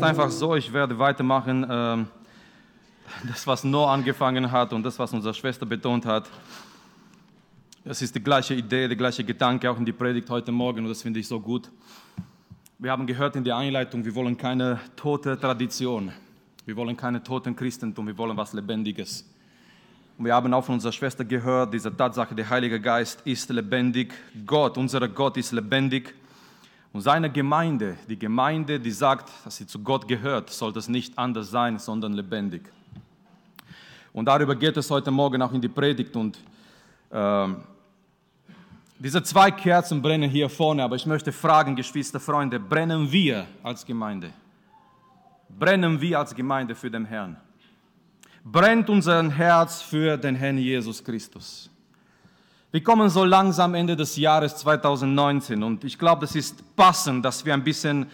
ist einfach so, ich werde weitermachen, ähm, das, was Noah angefangen hat und das, was unsere Schwester betont hat. Es ist die gleiche Idee, der gleiche Gedanke auch in die Predigt heute Morgen und das finde ich so gut. Wir haben gehört in der Einleitung, wir wollen keine tote Tradition, wir wollen keine toten Christentum, wir wollen was Lebendiges. Und wir haben auch von unserer Schwester gehört, diese Tatsache, der Heilige Geist ist lebendig, Gott, unser Gott ist lebendig. Und seine Gemeinde, die Gemeinde, die sagt, dass sie zu Gott gehört, sollte es nicht anders sein, sondern lebendig. Und darüber geht es heute Morgen auch in die Predigt. Und äh, diese zwei Kerzen brennen hier vorne, aber ich möchte fragen, Geschwister, Freunde, brennen wir als Gemeinde? Brennen wir als Gemeinde für den Herrn? Brennt unser Herz für den Herrn Jesus Christus? Wir kommen so langsam Ende des Jahres 2019 und ich glaube, es ist passend, dass wir ein bisschen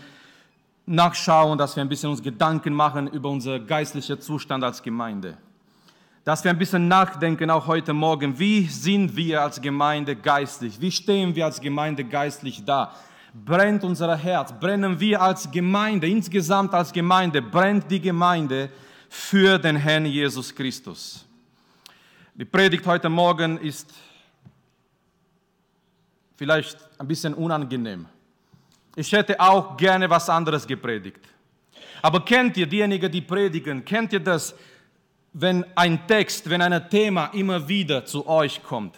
nachschauen, dass wir ein bisschen uns Gedanken machen über unser geistlicher Zustand als Gemeinde. Dass wir ein bisschen nachdenken, auch heute Morgen, wie sind wir als Gemeinde geistlich? Wie stehen wir als Gemeinde geistlich da? Brennt unser Herz? Brennen wir als Gemeinde, insgesamt als Gemeinde, brennt die Gemeinde für den Herrn Jesus Christus? Die Predigt heute Morgen ist vielleicht ein bisschen unangenehm. Ich hätte auch gerne was anderes gepredigt. Aber kennt ihr diejenigen, die predigen, kennt ihr das, wenn ein Text, wenn ein Thema immer wieder zu euch kommt?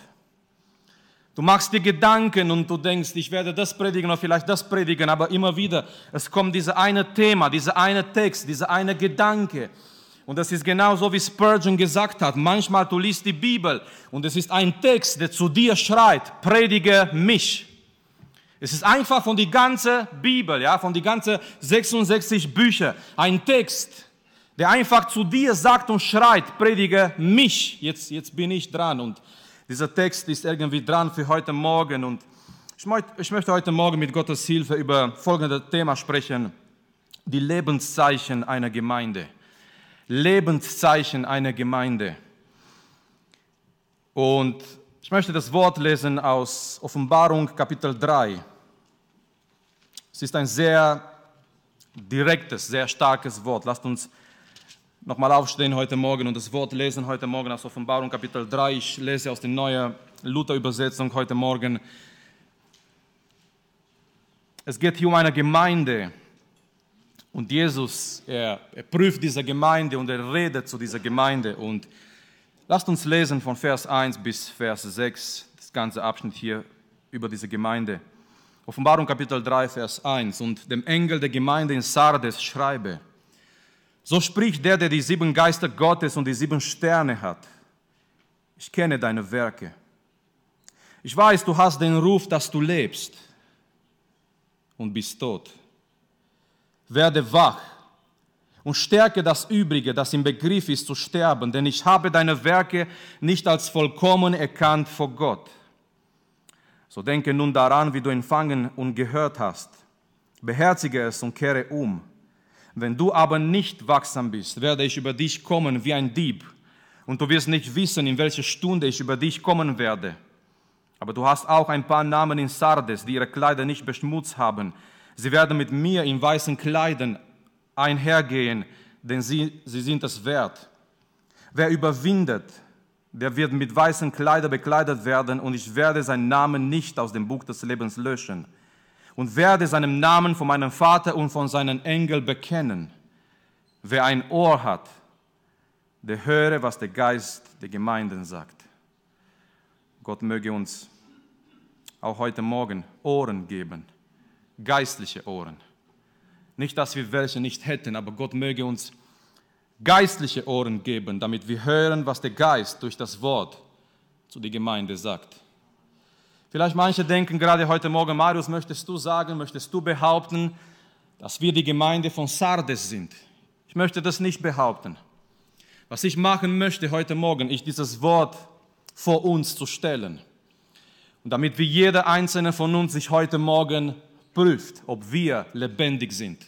Du machst dir Gedanken und du denkst, ich werde das predigen oder vielleicht das predigen, aber immer wieder, es kommt dieses eine Thema, dieser eine Text, dieser eine Gedanke. Und das ist genau so, wie Spurgeon gesagt hat. Manchmal du liest die Bibel und es ist ein Text, der zu dir schreit, predige mich. Es ist einfach von die ganze Bibel, ja, von die ganze 66 Bücher, ein Text, der einfach zu dir sagt und schreit, predige mich. Jetzt, jetzt bin ich dran und dieser Text ist irgendwie dran für heute Morgen und ich möchte, ich möchte heute Morgen mit Gottes Hilfe über folgendes Thema sprechen. Die Lebenszeichen einer Gemeinde. Lebenszeichen einer Gemeinde. Und ich möchte das Wort lesen aus Offenbarung Kapitel 3. Es ist ein sehr direktes, sehr starkes Wort. Lasst uns nochmal aufstehen heute Morgen und das Wort lesen heute Morgen aus Offenbarung Kapitel 3. Ich lese aus der neuen Luther-Übersetzung heute Morgen. Es geht hier um eine Gemeinde, und Jesus, er, er prüft diese Gemeinde und er redet zu dieser Gemeinde. Und lasst uns lesen von Vers 1 bis Vers 6, das ganze Abschnitt hier über diese Gemeinde. Offenbarung Kapitel 3, Vers 1. Und dem Engel der Gemeinde in Sardes schreibe, so spricht der, der die sieben Geister Gottes und die sieben Sterne hat. Ich kenne deine Werke. Ich weiß, du hast den Ruf, dass du lebst und bist tot werde wach und stärke das Übrige, das im Begriff ist zu sterben, denn ich habe deine Werke nicht als vollkommen erkannt vor Gott. So denke nun daran, wie du empfangen und gehört hast. Beherzige es und kehre um. Wenn du aber nicht wachsam bist, werde ich über dich kommen wie ein Dieb, und du wirst nicht wissen, in welcher Stunde ich über dich kommen werde. Aber du hast auch ein paar Namen in Sardes, die ihre Kleider nicht beschmutzt haben, Sie werden mit mir in weißen Kleidern einhergehen, denn sie, sie sind es wert. Wer überwindet, der wird mit weißen Kleidern bekleidet werden und ich werde seinen Namen nicht aus dem Buch des Lebens löschen und werde seinen Namen von meinem Vater und von seinen Engeln bekennen. Wer ein Ohr hat, der höre, was der Geist der Gemeinden sagt. Gott möge uns auch heute Morgen Ohren geben geistliche Ohren. Nicht, dass wir welche nicht hätten, aber Gott möge uns geistliche Ohren geben, damit wir hören, was der Geist durch das Wort zu der Gemeinde sagt. Vielleicht manche denken gerade heute Morgen, Marius, möchtest du sagen, möchtest du behaupten, dass wir die Gemeinde von Sardes sind? Ich möchte das nicht behaupten. Was ich machen möchte heute Morgen, ist dieses Wort vor uns zu stellen. Und damit wir jeder einzelne von uns sich heute Morgen prüft, ob wir lebendig sind,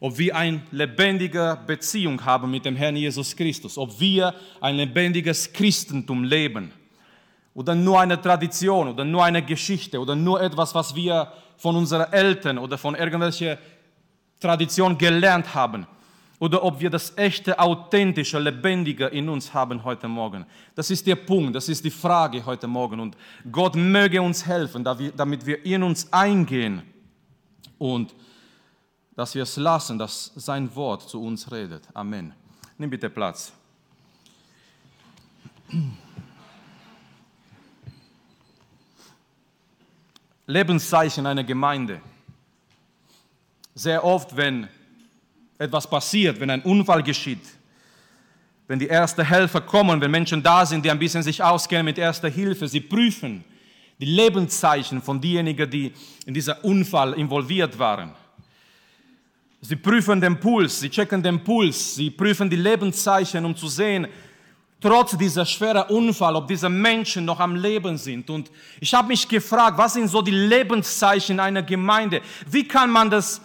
ob wir eine lebendige Beziehung haben mit dem Herrn Jesus Christus, ob wir ein lebendiges Christentum leben oder nur eine Tradition oder nur eine Geschichte oder nur etwas, was wir von unseren Eltern oder von irgendwelchen Tradition gelernt haben oder ob wir das echte, authentische, lebendige in uns haben heute Morgen. Das ist der Punkt, das ist die Frage heute Morgen. Und Gott möge uns helfen, damit wir in uns eingehen und dass wir es lassen, dass sein Wort zu uns redet. Amen. Nimm bitte Platz. Lebenszeichen einer Gemeinde. Sehr oft, wenn etwas passiert, wenn ein Unfall geschieht, wenn die ersten Helfer kommen, wenn Menschen da sind, die ein bisschen sich auskennen mit erster Hilfe, sie prüfen die Lebenszeichen von denjenigen, die in dieser Unfall involviert waren. Sie prüfen den Puls, sie checken den Puls, sie prüfen die Lebenszeichen, um zu sehen, trotz dieser schweren Unfall, ob diese Menschen noch am Leben sind. Und ich habe mich gefragt, was sind so die Lebenszeichen einer Gemeinde? Wie kann man das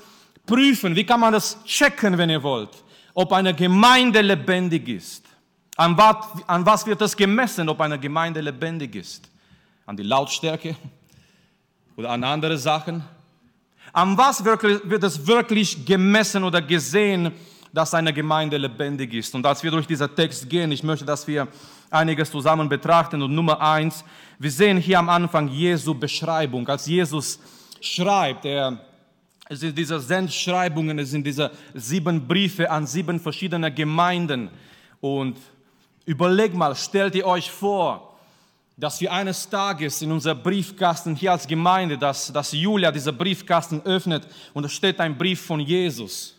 prüfen, wie kann man das checken, wenn ihr wollt, ob eine Gemeinde lebendig ist. An was, an was wird das gemessen, ob eine Gemeinde lebendig ist? An die Lautstärke oder an andere Sachen? An was wird es wirklich gemessen oder gesehen, dass eine Gemeinde lebendig ist? Und als wir durch diesen Text gehen, ich möchte, dass wir einiges zusammen betrachten. Und Nummer eins, wir sehen hier am Anfang Jesu Beschreibung. Als Jesus schreibt, er es sind diese Sendschreibungen, es sind diese sieben Briefe an sieben verschiedene Gemeinden. Und überlegt mal, stellt ihr euch vor, dass wir eines Tages in unser Briefkasten hier als Gemeinde, dass, dass Julia diesen Briefkasten öffnet und da steht ein Brief von Jesus.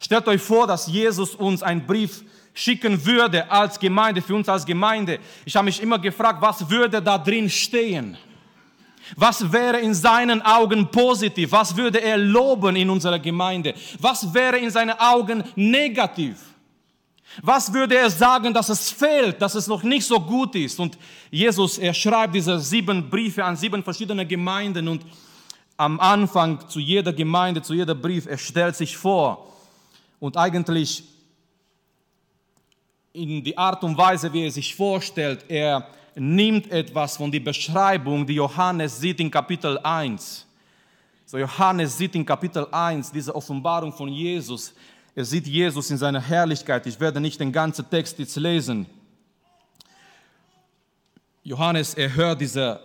Stellt euch vor, dass Jesus uns einen Brief schicken würde als Gemeinde, für uns als Gemeinde. Ich habe mich immer gefragt, was würde da drin stehen? Was wäre in seinen Augen positiv? Was würde er loben in unserer Gemeinde? Was wäre in seinen Augen negativ? Was würde er sagen, dass es fehlt, dass es noch nicht so gut ist? Und Jesus, er schreibt diese sieben Briefe an sieben verschiedene Gemeinden und am Anfang zu jeder Gemeinde, zu jeder Brief, er stellt sich vor und eigentlich in die Art und Weise, wie er sich vorstellt, er nimmt etwas von der Beschreibung, die Johannes sieht in Kapitel 1. So Johannes sieht in Kapitel 1 diese Offenbarung von Jesus. Er sieht Jesus in seiner Herrlichkeit. Ich werde nicht den ganzen Text jetzt lesen. Johannes, er hört diese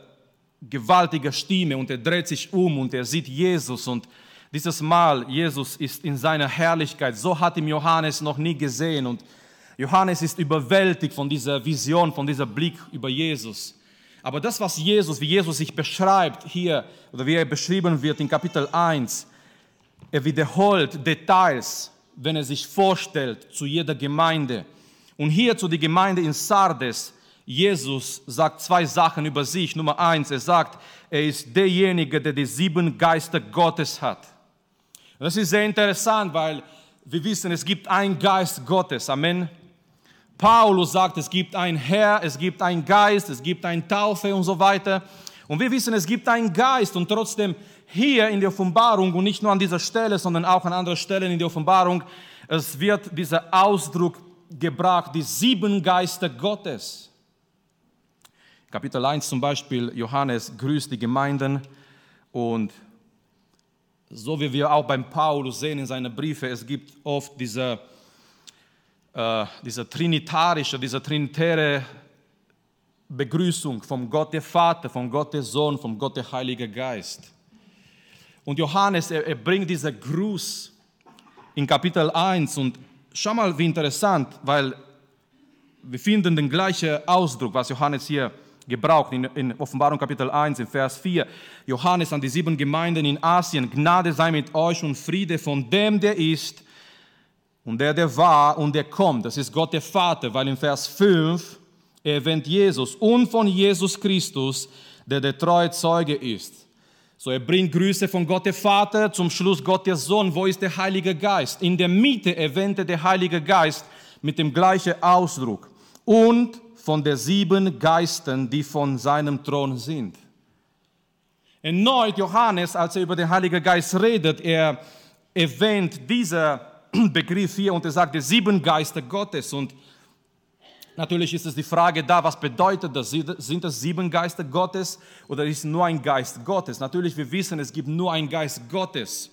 gewaltige Stimme und er dreht sich um und er sieht Jesus und dieses Mal, Jesus ist in seiner Herrlichkeit. So hat ihm Johannes noch nie gesehen und Johannes ist überwältigt von dieser Vision, von dieser Blick über Jesus. Aber das, was Jesus, wie Jesus sich beschreibt hier, oder wie er beschrieben wird in Kapitel 1, er wiederholt Details, wenn er sich vorstellt zu jeder Gemeinde. Und hier zu der Gemeinde in Sardes, Jesus sagt zwei Sachen über sich. Nummer eins, er sagt, er ist derjenige, der die sieben Geister Gottes hat. Das ist sehr interessant, weil wir wissen, es gibt einen Geist Gottes. Amen. Paulus sagt, es gibt ein Herr, es gibt einen Geist, es gibt eine Taufe und so weiter. Und wir wissen, es gibt einen Geist und trotzdem hier in der Offenbarung und nicht nur an dieser Stelle, sondern auch an anderen Stellen in der Offenbarung, es wird dieser Ausdruck gebracht, die sieben Geister Gottes. Kapitel 1 zum Beispiel, Johannes grüßt die Gemeinden und so wie wir auch beim Paulus sehen in seinen Briefen, es gibt oft diese äh, diese trinitarische, diese trinitäre Begrüßung vom Gott der Vater, vom Gott der Sohn, vom Gott der Heilige Geist. Und Johannes, er, er bringt diesen Gruß in Kapitel 1 und schau mal, wie interessant, weil wir finden den gleichen Ausdruck, was Johannes hier gebraucht in, in, Offenbarung Kapitel 1, in Vers 4. Johannes an die sieben Gemeinden in Asien, Gnade sei mit euch und Friede von dem, der ist, und der, der war und der kommt, das ist Gott der Vater, weil in Vers 5 erwähnt Jesus und von Jesus Christus, der der treue Zeuge ist. So, er bringt Grüße von Gott der Vater, zum Schluss Gott der Sohn. Wo ist der Heilige Geist? In der Mitte erwähnt er der Heilige Geist mit dem gleichen Ausdruck. Und von den sieben Geistern, die von seinem Thron sind. Erneut Johannes, als er über den Heiligen Geist redet, er erwähnt diese Begriff hier und er sagt, die sieben Geister Gottes. Und natürlich ist es die Frage da, was bedeutet das? Sind das sieben Geister Gottes oder ist nur ein Geist Gottes? Natürlich, wir wissen, es gibt nur einen Geist Gottes.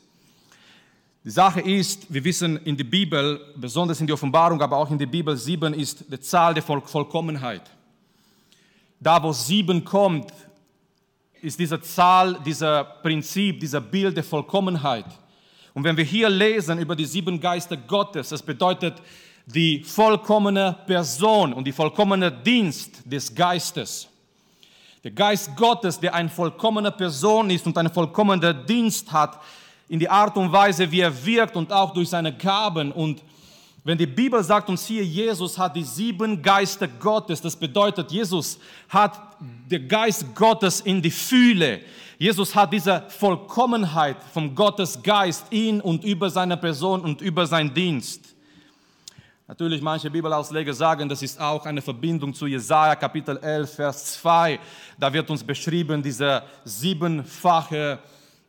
Die Sache ist, wir wissen in der Bibel, besonders in der Offenbarung, aber auch in der Bibel, sieben ist die Zahl der Voll Vollkommenheit. Da, wo sieben kommt, ist diese Zahl, dieser Prinzip, dieser Bild der Vollkommenheit. Und wenn wir hier lesen über die sieben Geister Gottes, das bedeutet die vollkommene Person und die vollkommene Dienst des Geistes. Der Geist Gottes, der eine vollkommene Person ist und einen vollkommenen Dienst hat, in die Art und Weise, wie er wirkt und auch durch seine Gaben. Und wenn die Bibel sagt uns hier, Jesus hat die sieben Geister Gottes, das bedeutet, Jesus hat den Geist Gottes in die Fühle. Jesus hat diese Vollkommenheit vom Gottes Geist in und über seine Person und über seinen Dienst. Natürlich, manche Bibelausleger sagen, das ist auch eine Verbindung zu Jesaja Kapitel 11, Vers 2. Da wird uns beschrieben, diese siebenfache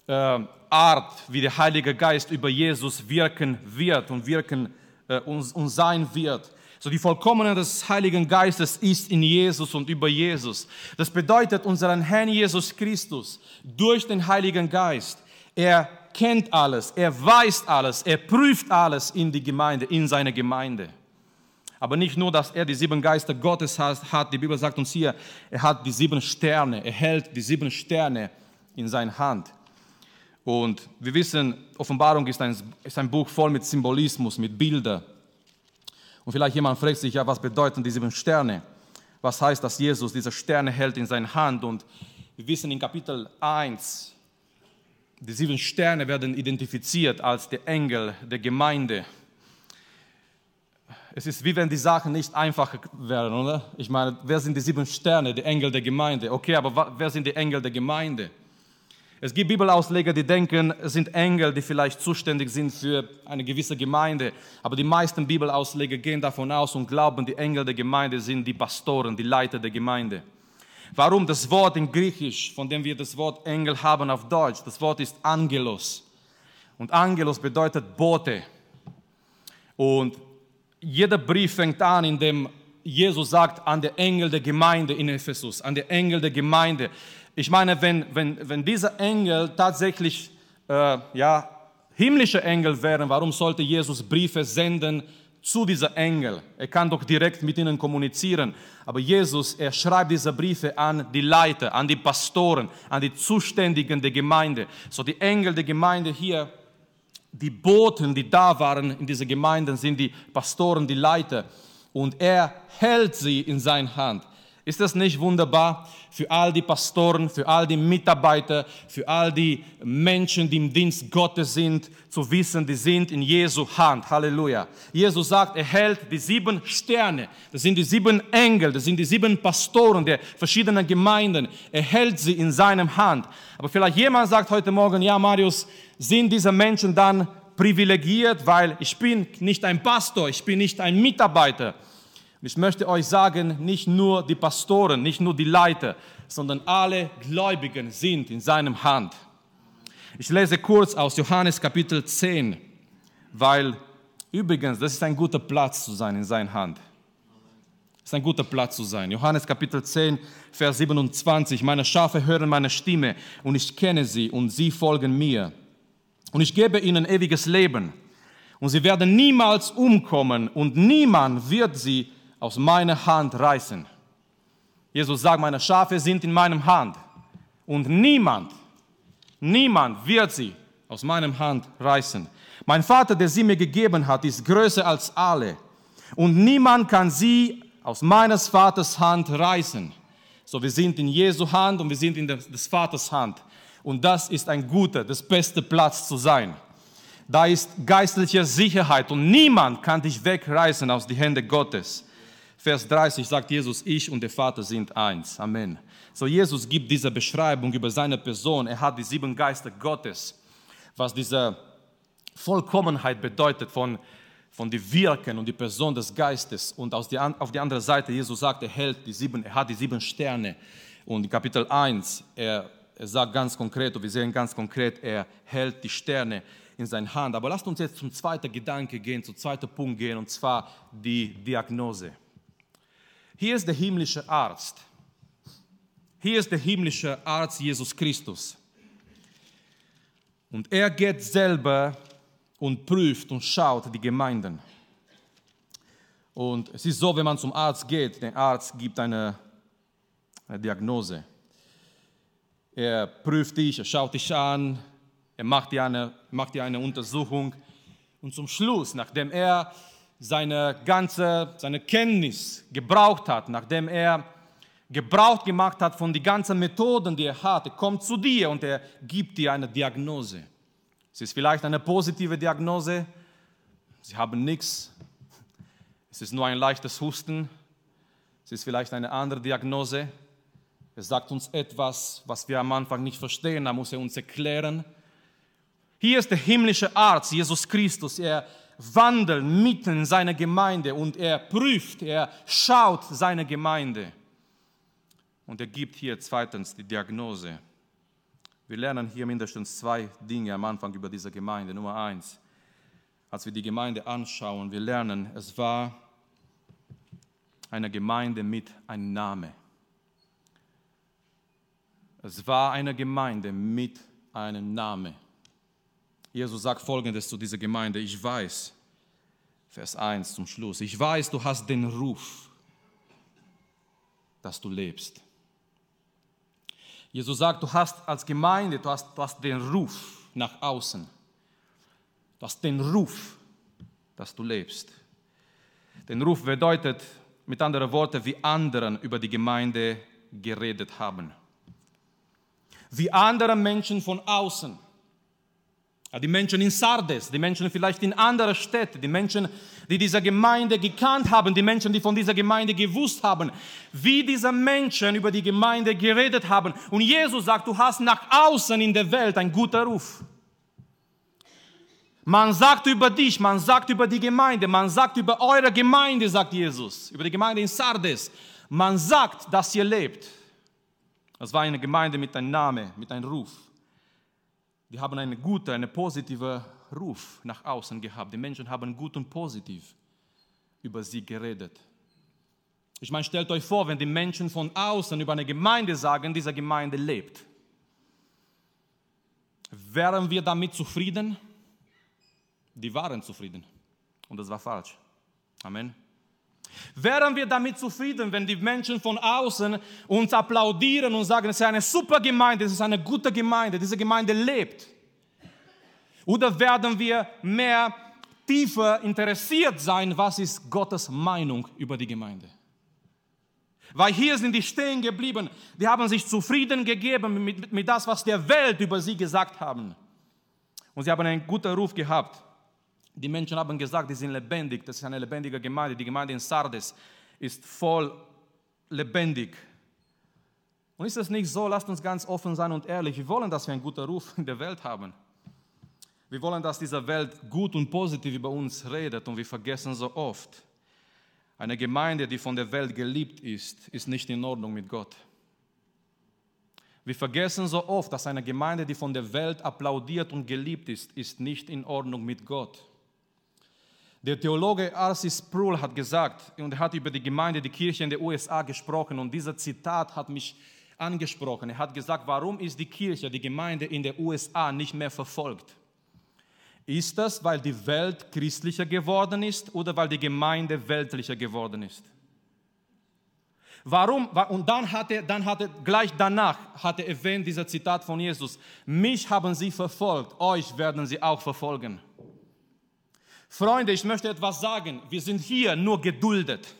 äh, Art, wie der Heilige Geist über Jesus wirken wird und wirken äh, und, und sein wird. So die Vollkommenheit des Heiligen Geistes ist in Jesus und über Jesus. Das bedeutet unseren Herrn Jesus Christus durch den Heiligen Geist. Er kennt alles, er weiß alles, er prüft alles in die Gemeinde, in seine Gemeinde. Aber nicht nur, dass er die sieben Geister Gottes hat, die Bibel sagt uns hier, er hat die sieben Sterne, er hält die sieben Sterne in seiner Hand. Und wir wissen, Offenbarung ist ein, ist ein Buch voll mit Symbolismus, mit Bildern. Und vielleicht jemand fragt sich, ja, was bedeuten die sieben Sterne? Was heißt, dass Jesus diese Sterne hält in seiner Hand? Und wir wissen in Kapitel 1, die sieben Sterne werden identifiziert als die Engel der Gemeinde. Es ist wie wenn die Sachen nicht einfach wären, oder? Ich meine, wer sind die sieben Sterne, die Engel der Gemeinde? Okay, aber wer sind die Engel der Gemeinde? Es gibt Bibelausleger, die denken, es sind Engel, die vielleicht zuständig sind für eine gewisse Gemeinde. Aber die meisten Bibelausleger gehen davon aus und glauben, die Engel der Gemeinde sind die Pastoren, die Leiter der Gemeinde. Warum? Das Wort in Griechisch, von dem wir das Wort Engel haben auf Deutsch, das Wort ist Angelos. Und Angelos bedeutet Bote. Und jeder Brief fängt an, in dem Jesus sagt an der Engel der Gemeinde in Ephesus, an der Engel der Gemeinde. Ich meine, wenn, wenn, wenn diese Engel tatsächlich äh, ja, himmlische Engel wären, warum sollte Jesus Briefe senden zu dieser Engel? Er kann doch direkt mit ihnen kommunizieren. Aber Jesus, er schreibt diese Briefe an die Leiter, an die Pastoren, an die Zuständigen der Gemeinde. So die Engel der Gemeinde hier, die Boten, die da waren in dieser Gemeinde, sind die Pastoren, die Leiter. Und er hält sie in seiner Hand. Ist das nicht wunderbar für all die Pastoren, für all die Mitarbeiter, für all die Menschen, die im Dienst Gottes sind, zu wissen, die sind in Jesu Hand. Halleluja. Jesus sagt, er hält die sieben Sterne. Das sind die sieben Engel, das sind die sieben Pastoren der verschiedenen Gemeinden. Er hält sie in seinem Hand. Aber vielleicht jemand sagt heute Morgen, ja Marius, sind diese Menschen dann privilegiert, weil ich bin nicht ein Pastor, ich bin nicht ein Mitarbeiter. Ich möchte euch sagen, nicht nur die Pastoren, nicht nur die Leiter, sondern alle Gläubigen sind in seinem Hand. Ich lese kurz aus Johannes Kapitel 10, weil übrigens, das ist ein guter Platz zu sein in seiner Hand. Das ist ein guter Platz zu sein. Johannes Kapitel 10, Vers 27. Meine Schafe hören meine Stimme und ich kenne sie und sie folgen mir. Und ich gebe ihnen ewiges Leben. Und sie werden niemals umkommen und niemand wird sie aus meiner Hand reißen. Jesus sagt, meine Schafe sind in meinem Hand und niemand, niemand wird sie aus meinem Hand reißen. Mein Vater, der sie mir gegeben hat, ist größer als alle und niemand kann sie aus meines Vaters Hand reißen. So, wir sind in Jesu Hand und wir sind in des Vaters Hand. Und das ist ein guter, das beste Platz zu sein. Da ist geistliche Sicherheit und niemand kann dich wegreißen aus die Hände Gottes. Vers 30 sagt Jesus, ich und der Vater sind eins. Amen. So Jesus gibt diese Beschreibung über seine Person. Er hat die sieben Geister Gottes, was diese Vollkommenheit bedeutet von, von die Wirken und die Person des Geistes. Und aus die, auf die andere Seite, Jesus sagt, er hält die sieben, er hat die sieben Sterne. Und in Kapitel 1, er, er sagt ganz konkret, und wir sehen ganz konkret, er hält die Sterne in seiner Hand. Aber lasst uns jetzt zum zweiten Gedanke gehen, zum zweiten Punkt gehen, und zwar die Diagnose. Hier ist der himmlische Arzt. Hier ist der himmlische Arzt Jesus Christus. Und er geht selber und prüft und schaut die Gemeinden. Und es ist so, wenn man zum Arzt geht, der Arzt gibt eine, eine Diagnose. Er prüft dich, er schaut dich an, er macht dir, eine, macht dir eine Untersuchung. Und zum Schluss, nachdem er seine ganze seine Kenntnis gebraucht hat, nachdem er Gebrauch gemacht hat von den ganzen Methoden, die er hat, er kommt zu dir und er gibt dir eine Diagnose. Es ist vielleicht eine positive Diagnose, sie haben nichts, es ist nur ein leichtes Husten, es ist vielleicht eine andere Diagnose, er sagt uns etwas, was wir am Anfang nicht verstehen, da muss er uns erklären. Hier ist der himmlische Arzt, Jesus Christus, er wandelt mitten in seine Gemeinde und er prüft, er schaut seine Gemeinde. Und er gibt hier zweitens die Diagnose. Wir lernen hier mindestens zwei Dinge am Anfang über diese Gemeinde. Nummer eins, als wir die Gemeinde anschauen, wir lernen, es war eine Gemeinde mit einem Namen. Es war eine Gemeinde mit einem Namen. Jesus sagt folgendes zu dieser Gemeinde: Ich weiß, Vers 1 zum Schluss, ich weiß, du hast den Ruf, dass du lebst. Jesus sagt, du hast als Gemeinde, du hast, du hast den Ruf nach außen. Du hast den Ruf, dass du lebst. Den Ruf bedeutet mit anderen Worten, wie anderen über die Gemeinde geredet haben. Wie andere Menschen von außen die Menschen in Sardes, die Menschen vielleicht in anderen Städten, die Menschen, die diese Gemeinde gekannt haben, die Menschen, die von dieser Gemeinde gewusst haben, wie diese Menschen über die Gemeinde geredet haben. Und Jesus sagt, du hast nach außen in der Welt einen guten Ruf. Man sagt über dich, man sagt über die Gemeinde, man sagt über eure Gemeinde, sagt Jesus, über die Gemeinde in Sardes. Man sagt, dass ihr lebt. Das war eine Gemeinde mit einem Namen, mit einem Ruf die haben einen guten, einen positiven Ruf nach außen gehabt. Die Menschen haben gut und positiv über sie geredet. Ich meine, stellt euch vor, wenn die Menschen von außen über eine Gemeinde sagen, diese Gemeinde lebt. Wären wir damit zufrieden? Die waren zufrieden. Und das war falsch. Amen. Wären wir damit zufrieden, wenn die Menschen von außen uns applaudieren und sagen, es ist eine super Gemeinde, es ist eine gute Gemeinde, diese Gemeinde lebt? Oder werden wir mehr tiefer interessiert sein, was ist Gottes Meinung über die Gemeinde? Weil hier sind die stehen geblieben, die haben sich zufrieden gegeben mit, mit, mit das, was der Welt über sie gesagt haben. Und sie haben einen guten Ruf gehabt. Die Menschen haben gesagt, die sind lebendig, das ist eine lebendige Gemeinde. Die Gemeinde in Sardes ist voll lebendig. Und ist es nicht so, lasst uns ganz offen sein und ehrlich, wir wollen, dass wir einen guten Ruf in der Welt haben. Wir wollen, dass diese Welt gut und positiv über uns redet und wir vergessen so oft, eine Gemeinde, die von der Welt geliebt ist, ist nicht in Ordnung mit Gott. Wir vergessen so oft, dass eine Gemeinde, die von der Welt applaudiert und geliebt ist, ist nicht in Ordnung mit Gott. Der Theologe R.C. Sproul hat gesagt, und er hat über die Gemeinde, die Kirche in den USA gesprochen, und dieser Zitat hat mich angesprochen. Er hat gesagt, warum ist die Kirche, die Gemeinde in den USA nicht mehr verfolgt? Ist das, weil die Welt christlicher geworden ist oder weil die Gemeinde weltlicher geworden ist? Warum? Und dann hat er, dann hat er gleich danach hat er erwähnt, dieser Zitat von Jesus, mich haben sie verfolgt, euch werden sie auch verfolgen. Freunde, ich möchte etwas sagen. Wir sind hier nur geduldet.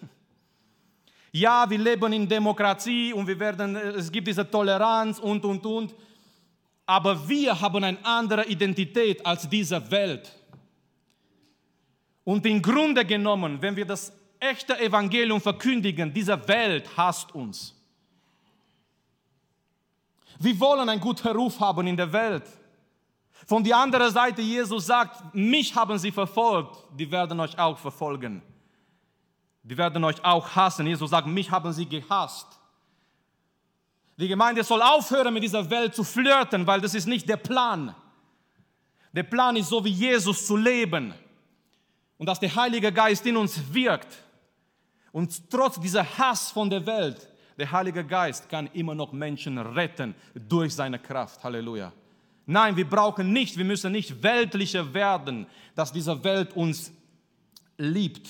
Ja, wir leben in Demokratie und wir werden, es gibt diese Toleranz und, und, und. Aber wir haben eine andere Identität als diese Welt. Und im Grunde genommen, wenn wir das echte Evangelium verkündigen, diese Welt hasst uns. Wir wollen einen guten Ruf haben in der Welt. Von der anderen Seite, Jesus sagt, mich haben sie verfolgt, die werden euch auch verfolgen. Die werden euch auch hassen. Jesus sagt, mich haben sie gehasst. Die Gemeinde soll aufhören, mit dieser Welt zu flirten, weil das ist nicht der Plan. Der Plan ist so wie Jesus zu leben und dass der Heilige Geist in uns wirkt. Und trotz dieser Hass von der Welt, der Heilige Geist kann immer noch Menschen retten durch seine Kraft. Halleluja. Nein, wir brauchen nicht, wir müssen nicht weltlicher werden, dass diese Welt uns liebt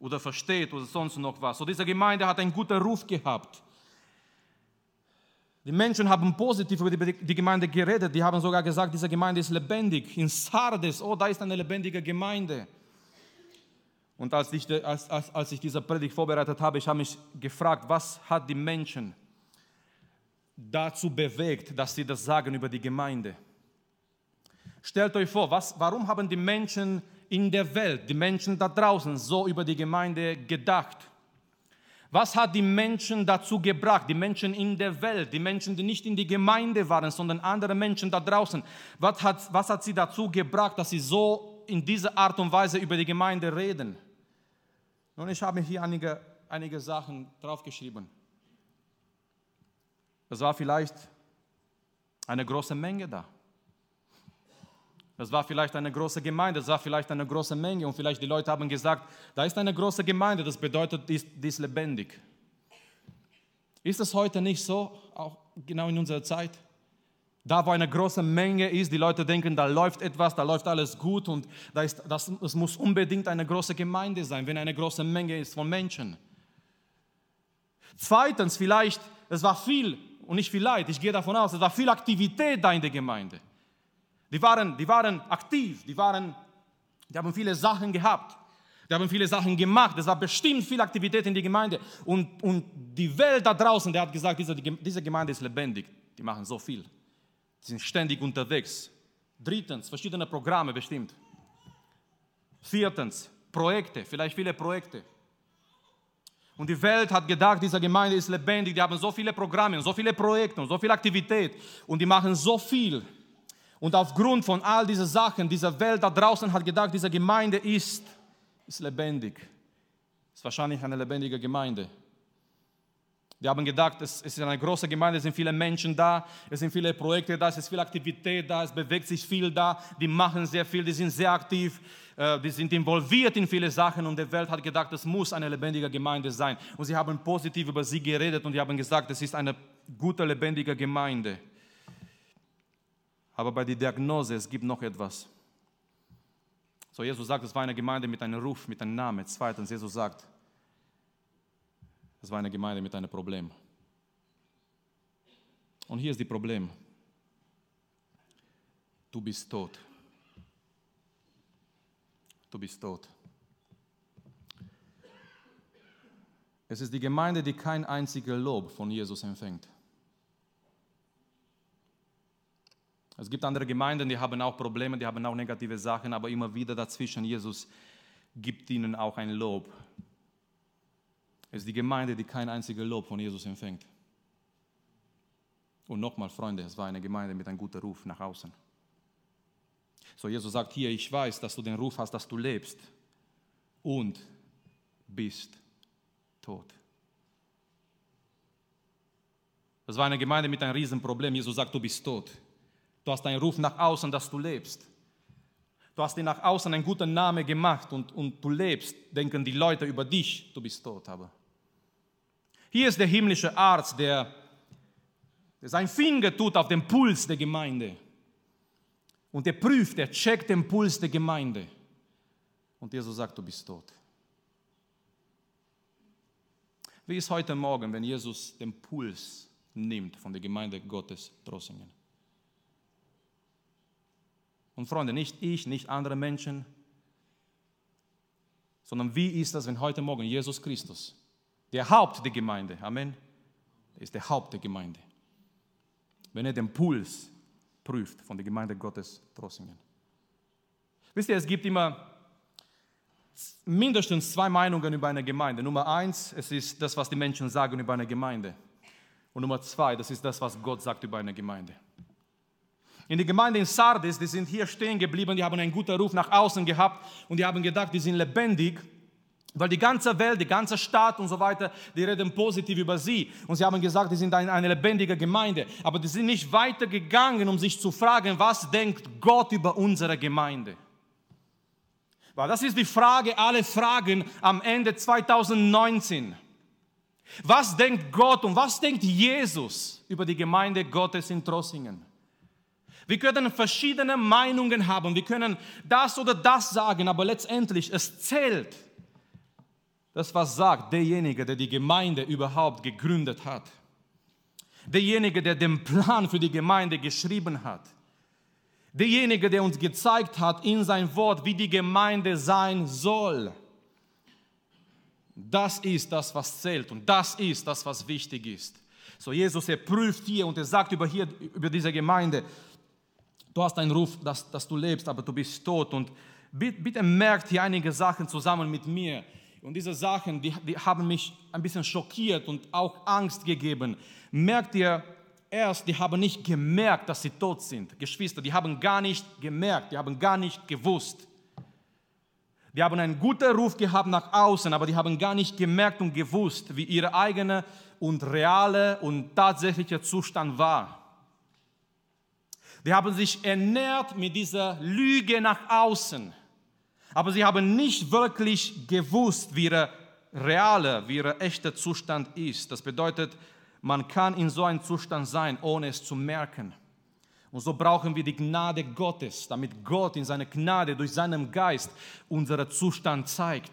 oder versteht oder sonst noch was. So diese Gemeinde hat einen guten Ruf gehabt. Die Menschen haben positiv über die, Gemeinde geredet. Die haben sogar gesagt, diese Gemeinde ist lebendig. In Sardes, oh, da ist eine lebendige Gemeinde. Und als ich, als, als, als ich diese Predigt vorbereitet habe, ich habe mich gefragt, was hat die Menschen dazu bewegt, dass sie das sagen über die Gemeinde? Stellt euch vor, was, warum haben die Menschen in der Welt, die Menschen da draußen so über die Gemeinde gedacht? Was hat die Menschen dazu gebracht, die Menschen in der Welt, die Menschen, die nicht in die Gemeinde waren, sondern andere Menschen da draußen? Was hat, was hat sie dazu gebracht, dass sie so in dieser Art und Weise über die Gemeinde reden? Nun, ich habe hier einige, einige Sachen draufgeschrieben. Es war vielleicht eine große Menge da. Das war vielleicht eine große Gemeinde, das war vielleicht eine große Menge und vielleicht die Leute haben gesagt, da ist eine große Gemeinde, das bedeutet, die ist, die ist lebendig. Ist es heute nicht so, auch genau in unserer Zeit? Da, wo eine große Menge ist, die Leute denken, da läuft etwas, da läuft alles gut und da ist, das, das muss unbedingt eine große Gemeinde sein, wenn eine große Menge ist von Menschen. Zweitens, vielleicht, es war viel, und nicht vielleicht, ich gehe davon aus, es war viel Aktivität da in der Gemeinde. Die waren, die waren aktiv, die, waren, die haben viele Sachen gehabt. Die haben viele Sachen gemacht. Es war bestimmt viel Aktivität in der Gemeinde. Und, und die Welt da draußen, der hat gesagt, diese, diese Gemeinde ist lebendig. Die machen so viel. Die sind ständig unterwegs. Drittens, verschiedene Programme bestimmt. Viertens, Projekte, vielleicht viele Projekte. Und die Welt hat gedacht, diese Gemeinde ist lebendig. Die haben so viele Programme, so viele Projekte und so viel Aktivität. Und die machen so viel. Und aufgrund von all diesen Sachen, dieser Welt da draußen hat gedacht, diese Gemeinde ist, ist lebendig. Ist wahrscheinlich eine lebendige Gemeinde. Die haben gedacht, es ist eine große Gemeinde, es sind viele Menschen da, es sind viele Projekte da, es ist viel Aktivität da, es bewegt sich viel da, die machen sehr viel, die sind sehr aktiv, äh, die sind involviert in viele Sachen und die Welt hat gedacht, es muss eine lebendige Gemeinde sein. Und sie haben positiv über sie geredet und die haben gesagt, es ist eine gute, lebendige Gemeinde. Aber bei der Diagnose, es gibt noch etwas. So, Jesus sagt, es war eine Gemeinde mit einem Ruf, mit einem Namen. Zweitens, Jesus sagt, es war eine Gemeinde mit einem Problem. Und hier ist das Problem. Du bist tot. Du bist tot. Es ist die Gemeinde, die kein einziger Lob von Jesus empfängt. Es gibt andere Gemeinden, die haben auch Probleme, die haben auch negative Sachen, aber immer wieder dazwischen, Jesus gibt ihnen auch ein Lob. Es ist die Gemeinde, die kein einziges Lob von Jesus empfängt. Und nochmal, Freunde, es war eine Gemeinde mit einem guten Ruf nach außen. So, Jesus sagt hier, ich weiß, dass du den Ruf hast, dass du lebst und bist tot. Das war eine Gemeinde mit einem Riesenproblem. Jesus sagt, du bist tot. Du hast einen Ruf nach außen, dass du lebst. Du hast dir nach außen einen guten Namen gemacht und, und du lebst, denken die Leute über dich, du bist tot. Aber hier ist der himmlische Arzt, der, der sein Finger tut auf den Puls der Gemeinde. Und er prüft, er checkt den Puls der Gemeinde. Und Jesus sagt, du bist tot. Wie ist heute Morgen, wenn Jesus den Puls nimmt von der Gemeinde Gottes Trossingen? Und Freunde, nicht ich, nicht andere Menschen, sondern wie ist das, wenn heute Morgen Jesus Christus, der Haupt der Gemeinde, Amen, ist der Haupt der Gemeinde, wenn er den Puls prüft von der Gemeinde Gottes Trossingen. Wisst ihr, es gibt immer mindestens zwei Meinungen über eine Gemeinde. Nummer eins, es ist das, was die Menschen sagen über eine Gemeinde. Und Nummer zwei, das ist das, was Gott sagt über eine Gemeinde. In der Gemeinde in Sardis, die sind hier stehen geblieben, die haben einen guten Ruf nach außen gehabt und die haben gedacht, die sind lebendig, weil die ganze Welt, die ganze Stadt und so weiter, die reden positiv über sie. Und sie haben gesagt, die sind eine lebendige Gemeinde. Aber die sind nicht weitergegangen, um sich zu fragen, was denkt Gott über unsere Gemeinde. Weil das ist die Frage, alle Fragen am Ende 2019. Was denkt Gott und was denkt Jesus über die Gemeinde Gottes in Trossingen? Wir können verschiedene Meinungen haben, wir können das oder das sagen, aber letztendlich es zählt das, was sagt derjenige, der die Gemeinde überhaupt gegründet hat. Derjenige, der den Plan für die Gemeinde geschrieben hat. Derjenige, der uns gezeigt hat in sein Wort, wie die Gemeinde sein soll. Das ist das, was zählt und das ist das, was wichtig ist. So Jesus, er prüft hier und er sagt über, hier, über diese Gemeinde, du hast einen Ruf, dass, dass du lebst, aber du bist tot. Und bitte, bitte merkt hier einige Sachen zusammen mit mir. Und diese Sachen, die, die haben mich ein bisschen schockiert und auch Angst gegeben. Merkt ihr, erst, die haben nicht gemerkt, dass sie tot sind. Geschwister, die haben gar nicht gemerkt, die haben gar nicht gewusst. Die haben einen guten Ruf gehabt nach außen, aber die haben gar nicht gemerkt und gewusst, wie ihr eigener und reale und tatsächlicher Zustand war. Die haben sich ernährt mit dieser Lüge nach außen, aber sie haben nicht wirklich gewusst, wie ihr realer, wie ihr echter Zustand ist. Das bedeutet, man kann in so einem Zustand sein, ohne es zu merken. Und so brauchen wir die Gnade Gottes, damit Gott in seiner Gnade durch seinen Geist unseren Zustand zeigt.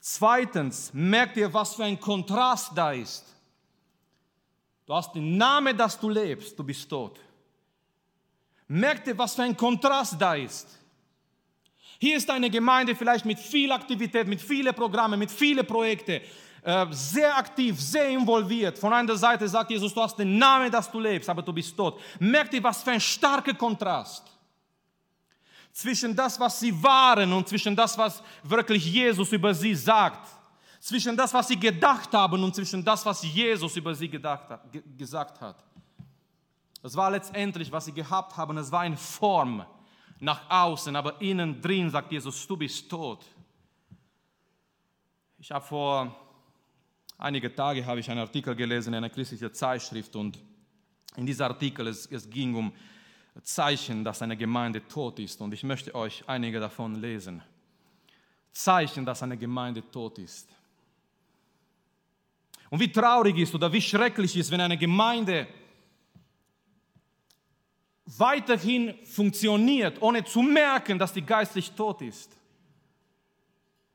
Zweitens, merkt ihr, was für ein Kontrast da ist. Du hast den Namen, dass du lebst, du bist tot. Merkt ihr, was für ein Kontrast da ist. Hier ist eine Gemeinde vielleicht mit viel Aktivität, mit vielen Programmen, mit vielen Projekten. Äh, sehr aktiv, sehr involviert. Von einer Seite sagt Jesus, du hast den Namen, dass du lebst, aber du bist tot. Merkt ihr, was für ein starker Kontrast zwischen das, was sie waren und zwischen das, was wirklich Jesus über sie sagt. Zwischen das, was sie gedacht haben und zwischen das, was Jesus über sie gedacht hat, gesagt hat. Das war letztendlich, was sie gehabt haben. Es war eine Form nach außen, aber innen drin sagt Jesus, du bist tot. Ich habe vor einige Tage habe ich einen Artikel gelesen in einer christlichen Zeitschrift und in diesem Artikel es, es ging um Zeichen, dass eine Gemeinde tot ist und ich möchte euch einige davon lesen. Zeichen, dass eine Gemeinde tot ist. Und wie traurig ist oder wie schrecklich ist, wenn eine Gemeinde weiterhin funktioniert, ohne zu merken, dass die geistlich tot ist.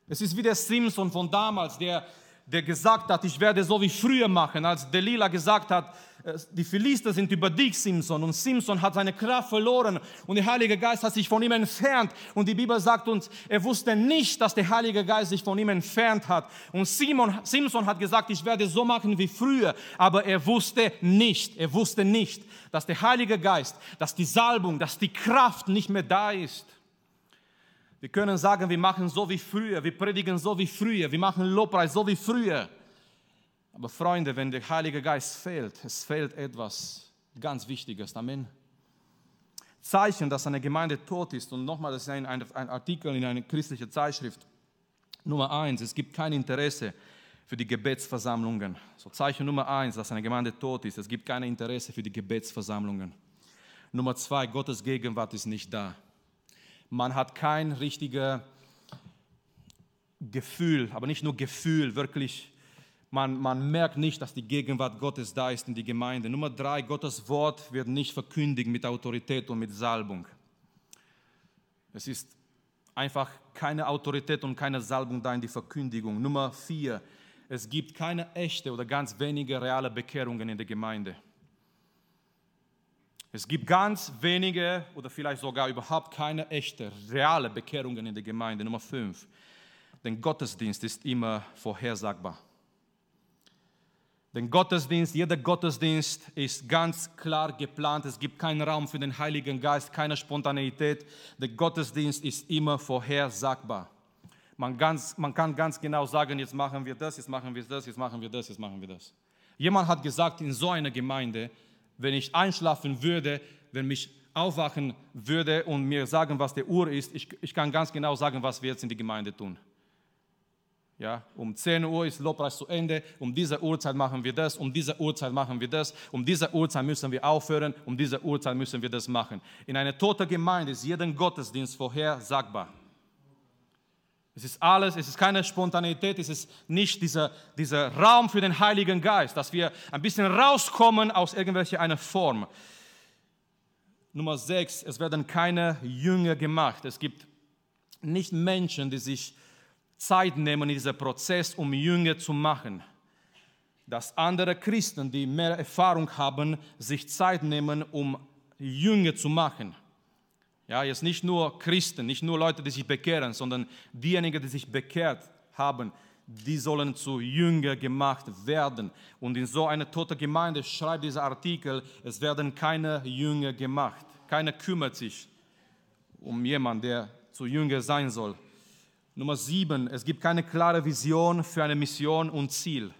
Es ist wie der Simpson von damals, der der gesagt hat, ich werde so wie früher machen, als Delilah gesagt hat, äh, die Philister sind über dich, Simson. Und Simson hat seine Kraft verloren und der Heilige Geist hat sich von ihm entfernt. Und die Bibel sagt uns, er wusste nicht, dass der Heilige Geist sich von ihm entfernt hat. Und Simon, Simson hat gesagt, ich werde so machen wie früher. Aber er wusste nicht, er wusste nicht, dass der Heilige Geist, dass die Salbung, dass die Kraft nicht mehr da ist. Wir können sagen, wir machen so wie früher, wir predigen so wie früher, wir machen Lobpreis so wie früher. Aber Freunde, wenn der Heilige Geist fehlt, es fehlt etwas ganz Wichtiges. Amen. Zeichen, dass eine Gemeinde tot ist. Und nochmal, das ist ein, ein, ein Artikel in einer christlichen Zeitschrift. Nummer eins, es gibt kein Interesse für die Gebetsversammlungen. So Zeichen Nummer eins, dass eine Gemeinde tot ist. Es gibt kein Interesse für die Gebetsversammlungen. Nummer zwei, Gottes Gegenwart ist nicht da. Man hat kein richtiges Gefühl, aber nicht nur Gefühl, wirklich, man, man merkt nicht, dass die Gegenwart Gottes da ist in die Gemeinde. Nummer drei, Gottes Wort wird nicht verkündigt mit Autorität und mit Salbung. Es ist einfach keine Autorität und keine Salbung da in die Verkündigung. Nummer vier, es gibt keine echte oder ganz wenige reale Bekehrungen in der Gemeinde. Es gibt ganz wenige oder vielleicht sogar überhaupt keine echte, reale Bekehrungen in der Gemeinde. Nummer fünf. Denn Gottesdienst ist immer vorhersagbar. Den Gottesdienst, jeder Gottesdienst ist ganz klar geplant. Es gibt keinen Raum für den Heiligen Geist, keine Spontaneität. Der Gottesdienst ist immer vorhersagbar. Man, ganz, man kann ganz genau sagen, jetzt machen wir das, jetzt machen wir das, jetzt machen wir das, jetzt machen wir das. Jemand hat gesagt, in so einer Gemeinde wenn ich einschlafen würde, wenn mich aufwachen würde und mir sagen, was der Uhr ist, ich, ich kann ganz genau sagen, was wir jetzt in die Gemeinde tun. Ja, um 10 Uhr ist Lobpreis zu Ende, um diese Uhrzeit machen wir das, um diese Uhrzeit machen wir das, um diese Uhrzeit müssen wir aufhören, um diese Uhrzeit müssen wir das machen. In einer toten Gemeinde ist jeden Gottesdienst vorhersagbar. Es ist alles, es ist keine Spontanität, es ist nicht dieser, dieser Raum für den Heiligen Geist, dass wir ein bisschen rauskommen aus irgendwelcher einer Form. Nummer 6, es werden keine Jünger gemacht. Es gibt nicht Menschen, die sich Zeit nehmen in diesem Prozess, um Jünger zu machen. Dass andere Christen, die mehr Erfahrung haben, sich Zeit nehmen, um Jünger zu machen. Ja, jetzt nicht nur Christen, nicht nur Leute, die sich bekehren, sondern diejenigen, die sich bekehrt haben, die sollen zu Jünger gemacht werden. Und in so einer toten Gemeinde schreibt dieser Artikel, es werden keine Jünger gemacht. Keiner kümmert sich um jemanden, der zu Jünger sein soll. Nummer sieben, es gibt keine klare Vision für eine Mission und Ziel.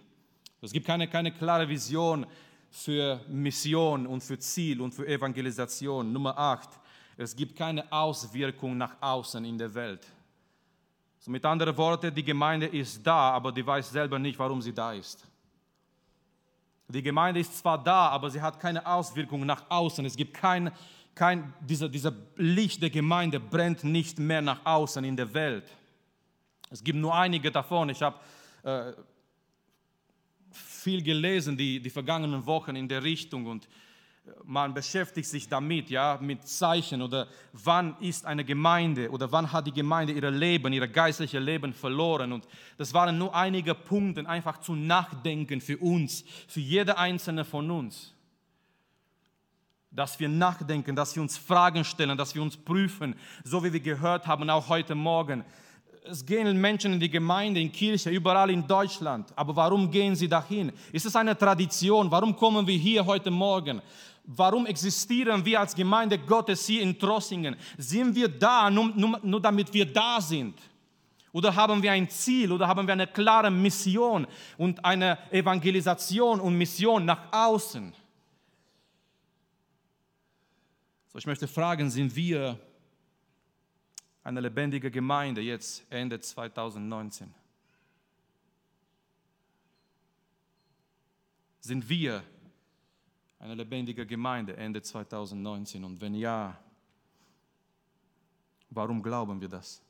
Es gibt keine, keine klare Vision für Mission und für Ziel und für Evangelisation. Nummer acht, es gibt keine Auswirkung nach außen in der Welt. So mit anderen Worten, die Gemeinde ist da, aber die weiß selber nicht, warum sie da ist. Die Gemeinde ist zwar da, aber sie hat keine Auswirkung nach außen. Es gibt kein, kein dieser, dieser Licht der Gemeinde brennt nicht mehr nach außen in der Welt. Es gibt nur einige davon. Ich habe äh, viel gelesen die, die vergangenen Wochen in der Richtung und man beschäftigt sich damit, ja, mit Zeichen oder wann ist eine Gemeinde oder wann hat die Gemeinde ihr Leben, ihr geistliches Leben verloren. Und das waren nur einige Punkte, einfach zu nachdenken für uns, für jede einzelne von uns. Dass wir nachdenken, dass wir uns Fragen stellen, dass wir uns prüfen, so wie wir gehört haben, auch heute Morgen. Es gehen Menschen in die Gemeinde, in Kirche, überall in Deutschland. Aber warum gehen sie dahin? Ist es eine Tradition? Warum kommen wir hier heute Morgen? Warum existieren wir als Gemeinde Gottes hier in Trossingen? Sind wir da, nur, nur, nur damit wir da sind? Oder haben wir ein Ziel oder haben wir eine klare Mission und eine Evangelisation und Mission nach außen? So, ich möchte fragen, sind wir eine lebendige Gemeinde jetzt Ende 2019? Sind wir eine lebendige Gemeinde Ende 2019? Und wenn ja, warum glauben wir das?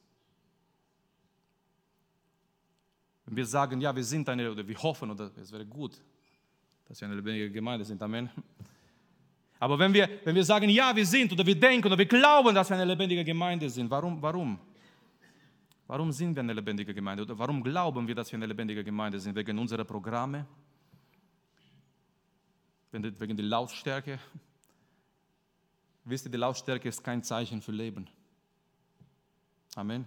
Wenn wir sagen, ja, wir sind eine, oder wir hoffen, oder es wäre gut, dass wir eine lebendige Gemeinde sind, Amen. Aber wenn wir, wenn wir sagen, ja, wir sind, oder wir denken, oder wir glauben, dass wir eine lebendige Gemeinde sind, warum? Warum? Warum sind wir eine lebendige Gemeinde? Oder warum glauben wir, dass wir eine lebendige Gemeinde sind? Wegen unserer Programme? Wegen der Lautstärke. Wisst ihr, die Lautstärke ist kein Zeichen für Leben. Amen.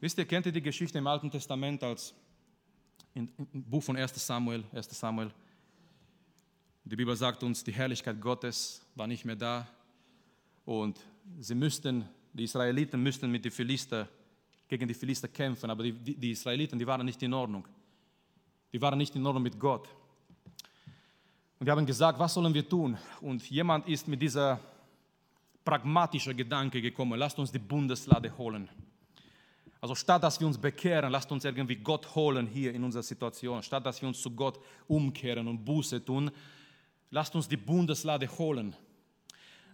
Wisst ihr, kennt ihr die Geschichte im Alten Testament als im Buch von 1 Samuel, 1 Samuel. Die Bibel sagt uns, die Herrlichkeit Gottes war nicht mehr da und sie müssten, die Israeliten müssten mit den Philister, gegen die Philister kämpfen, aber die, die, Israeliten, die waren nicht in Ordnung. Die waren nicht in Ordnung mit Gott. Und wir haben gesagt, was sollen wir tun? Und jemand ist mit dieser pragmatischen Gedanke gekommen, lasst uns die Bundeslade holen. Also statt dass wir uns bekehren, lasst uns irgendwie Gott holen hier in unserer Situation. Statt dass wir uns zu Gott umkehren und Buße tun, lasst uns die Bundeslade holen.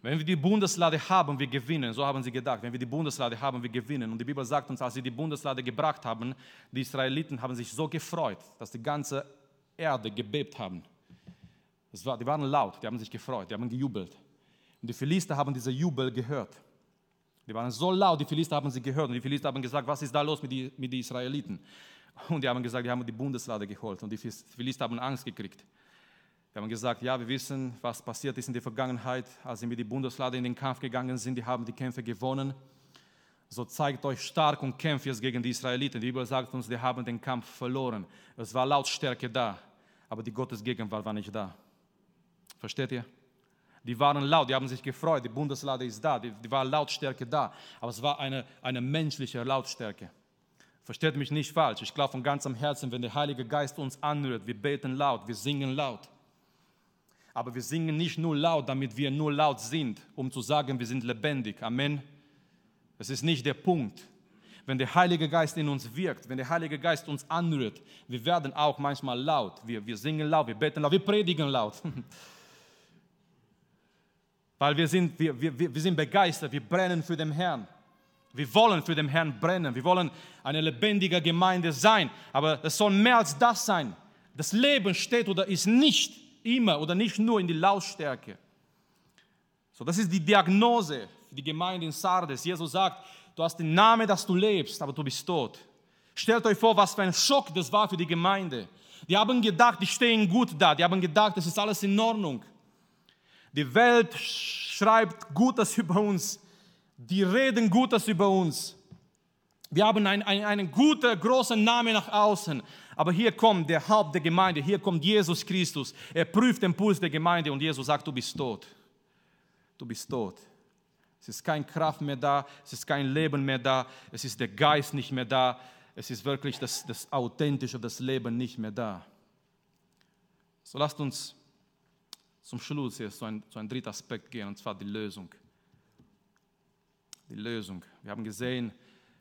Wenn wir die Bundeslade haben, wir gewinnen. So haben sie gedacht. Wenn wir die Bundeslade haben, wir gewinnen. Und die Bibel sagt uns, als sie die Bundeslade gebracht haben, die Israeliten haben sich so gefreut, dass die ganze Erde gebebt haben. War, die waren laut, die haben sich gefreut, die haben gejubelt. Und die Philister haben diese Jubel gehört. Die waren so laut, die Philister haben sie gehört. Und die Philister haben gesagt, was ist da los mit den mit die Israeliten? Und die haben gesagt, die haben die Bundeslade geholt. Und die Philister haben Angst gekriegt. Die haben gesagt, ja, wir wissen, was passiert ist in der Vergangenheit, als sie mit der Bundeslade in den Kampf gegangen sind. Die haben die Kämpfe gewonnen. So zeigt euch stark und kämpft jetzt gegen die Israeliten. Die Bibel sagt uns, die haben den Kampf verloren. Es war Lautstärke da, aber die Gottesgegenwart war nicht da. Versteht ihr? Die waren laut, die haben sich gefreut, die Bundeslade ist da, die, die war Lautstärke da, aber es war eine, eine menschliche Lautstärke. Versteht mich nicht falsch, ich glaube von ganzem Herzen, wenn der Heilige Geist uns anrührt, wir beten laut, wir singen laut. Aber wir singen nicht nur laut, damit wir nur laut sind, um zu sagen, wir sind lebendig. Amen. Das ist nicht der Punkt. Wenn der Heilige Geist in uns wirkt, wenn der Heilige Geist uns anrührt, wir werden auch manchmal laut. Wir, wir singen laut, wir beten laut, wir predigen laut. Weil wir sind, wir, wir, wir sind begeistert, wir brennen für den Herrn. Wir wollen für den Herrn brennen. Wir wollen eine lebendige Gemeinde sein. Aber es soll mehr als das sein. Das Leben steht oder ist nicht immer oder nicht nur in die Lautstärke. So, das ist die Diagnose für die Gemeinde in Sardes. Jesus sagt, du hast den Namen, dass du lebst, aber du bist tot. Stellt euch vor, was für ein Schock das war für die Gemeinde. Die haben gedacht, die stehen gut da. Die haben gedacht, es ist alles in Ordnung. Die Welt schreibt Gutes über uns. Die reden Gutes über uns. Wir haben einen, einen, einen guten, großen Namen nach außen. Aber hier kommt der Haupt der Gemeinde, hier kommt Jesus Christus. Er prüft den Puls der Gemeinde und Jesus sagt, du bist tot. Du bist tot. Es ist keine Kraft mehr da, es ist kein Leben mehr da, es ist der Geist nicht mehr da, es ist wirklich das, das Authentische, das Leben nicht mehr da. So lasst uns zum Schluss jetzt zu einem, zu einem dritten Aspekt gehen, und zwar die Lösung. Die Lösung. Wir haben gesehen,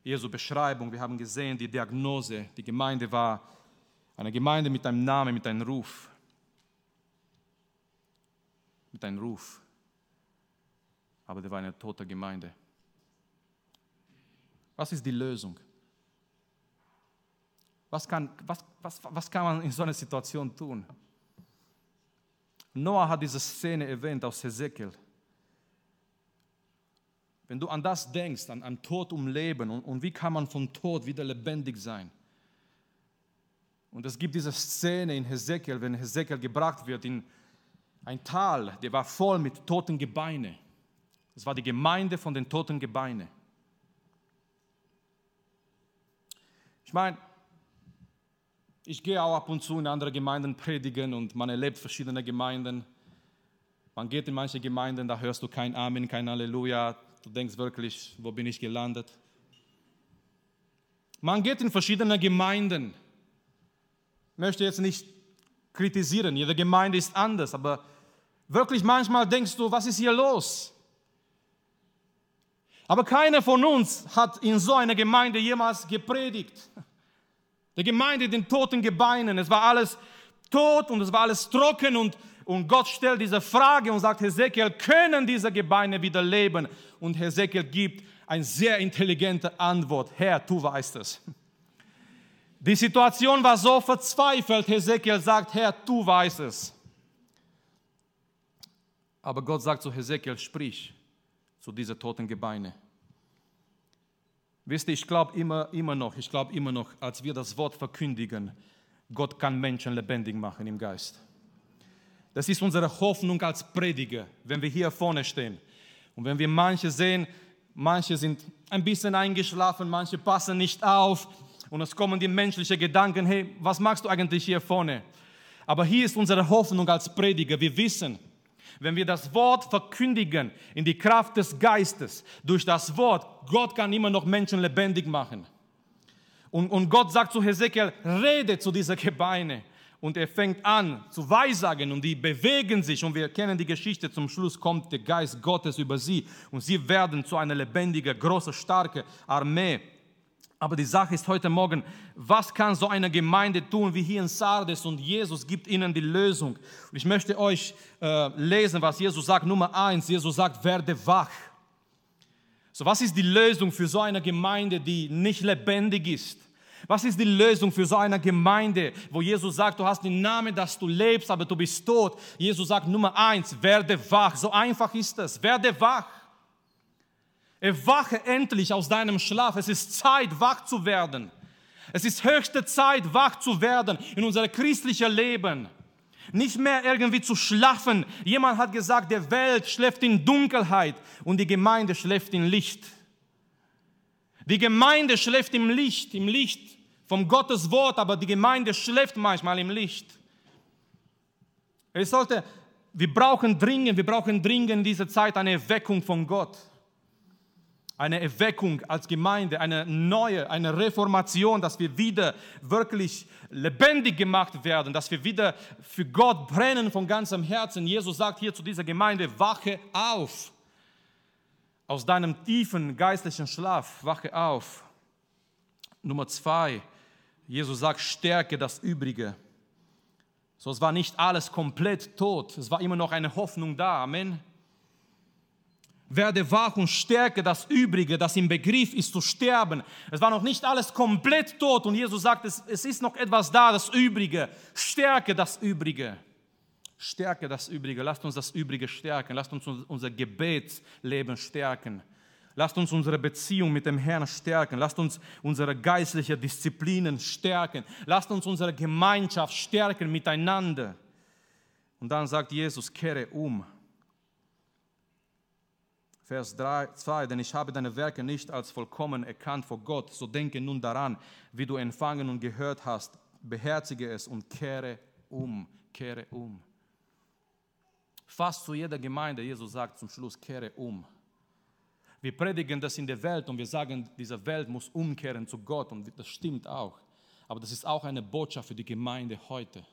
Jesu Beschreibung, wir haben gesehen, die Diagnose, die Gemeinde war eine Gemeinde mit einem Namen, mit einem Ruf. Mit einem Ruf. Aber der war eine tote Gemeinde. Was ist die Lösung? Was kann, was, was, was kann man in so einer Situation tun? Noah hat diese Szene erwähnt aus Hesekiel. Wenn du an das denkst, an, an Tod um Leben und, und wie kann man von Tod wieder lebendig sein? Und es gibt diese Szene in Hesekiel, wenn Hesekiel gebracht wird in ein Tal, der war voll mit toten Gebeinen. Es war die Gemeinde von den toten Gebeinen. Ich meine, ich gehe auch ab und zu in andere Gemeinden predigen und man erlebt verschiedene Gemeinden. Man geht in manche Gemeinden, da hörst du kein Amen, kein Halleluja. Du denkst wirklich, wo bin ich gelandet? Man geht in verschiedene Gemeinden. Ich möchte jetzt nicht kritisieren, jede Gemeinde ist anders, aber wirklich manchmal denkst du, was ist hier los? Aber keiner von uns hat in so einer Gemeinde jemals gepredigt. Der Gemeinde den toten Gebeinen. Es war alles tot und es war alles trocken und, und Gott stellt diese Frage und sagt, Hesekiel, können diese Gebeine wieder leben? Und Hesekiel gibt eine sehr intelligente Antwort. Herr, du weißt es. Die Situation war so verzweifelt. Hesekiel sagt, Herr, du weißt es. Aber Gott sagt zu Hesekiel, sprich zu diesen toten Gebeine. Wisst ihr, ich glaube immer, immer noch, ich glaube immer noch, als wir das Wort verkündigen, Gott kann Menschen lebendig machen im Geist. Das ist unsere Hoffnung als Prediger, wenn wir hier vorne stehen. Und wenn wir manche sehen, manche sind ein bisschen eingeschlafen, manche passen nicht auf und es kommen die menschlichen Gedanken, hey, was machst du eigentlich hier vorne? Aber hier ist unsere Hoffnung als Prediger. Wir wissen, wenn wir das Wort verkündigen in die Kraft des Geistes, durch das Wort, Gott kann immer noch Menschen lebendig machen. Und, und Gott sagt zu Hesekiel, rede zu dieser Gebeine. Und er fängt an zu weissagen und die bewegen sich und wir kennen die Geschichte. Zum Schluss kommt der Geist Gottes über sie und sie werden zu einer lebendigen, großen, starken Armee. Aber die Sache ist heute Morgen, was kann so eine Gemeinde tun wie hier in Sardes und Jesus gibt ihnen die Lösung. Und ich möchte euch äh, lesen, was Jesus sagt. Nummer eins, Jesus sagt, werde wach. So, was ist die Lösung für so eine Gemeinde, die nicht lebendig ist? Was ist die Lösung für so eine Gemeinde, wo Jesus sagt, du hast den Namen, dass du lebst, aber du bist tot? Jesus sagt Nummer eins, werde wach. So einfach ist es. Werde wach. Erwache endlich aus deinem Schlaf. Es ist Zeit, wach zu werden. Es ist höchste Zeit, wach zu werden in unser christliches Leben. Nicht mehr irgendwie zu schlafen. Jemand hat gesagt, der Welt schläft in Dunkelheit und die Gemeinde schläft in Licht. Die Gemeinde schläft im Licht, im Licht vom Gottes Wort, aber die Gemeinde schläft manchmal im Licht. Es sollte, wir brauchen dringend, wir brauchen dringend in dieser Zeit eine Erweckung von Gott eine Erweckung als Gemeinde, eine neue, eine Reformation, dass wir wieder wirklich lebendig gemacht werden, dass wir wieder für Gott brennen von ganzem Herzen. Jesus sagt hier zu dieser Gemeinde, wache auf aus deinem tiefen geistlichen Schlaf, wache auf. Nummer zwei, Jesus sagt, stärke das Übrige. So, es war nicht alles komplett tot, es war immer noch eine Hoffnung da. Amen werde wach und stärke das Übrige, das im Begriff ist zu sterben. Es war noch nicht alles komplett tot und Jesus sagt, es, es ist noch etwas da, das Übrige. Stärke das Übrige. stärke das Übrige, lasst uns das Übrige stärken, lasst uns unser Gebetsleben stärken. Lasst uns unsere Beziehung mit dem Herrn stärken. Lasst uns unsere geistlichen Disziplinen stärken. Lasst uns unsere Gemeinschaft stärken miteinander. Und dann sagt Jesus, kehre um. Vers 3, 2, denn ich habe deine Werke nicht als vollkommen erkannt vor Gott, so denke nun daran, wie du empfangen und gehört hast, beherzige es und kehre um, kehre um. Fast zu jeder Gemeinde, Jesus sagt zum Schluss, kehre um. Wir predigen das in der Welt und wir sagen, diese Welt muss umkehren zu Gott und das stimmt auch. Aber das ist auch eine Botschaft für die Gemeinde heute.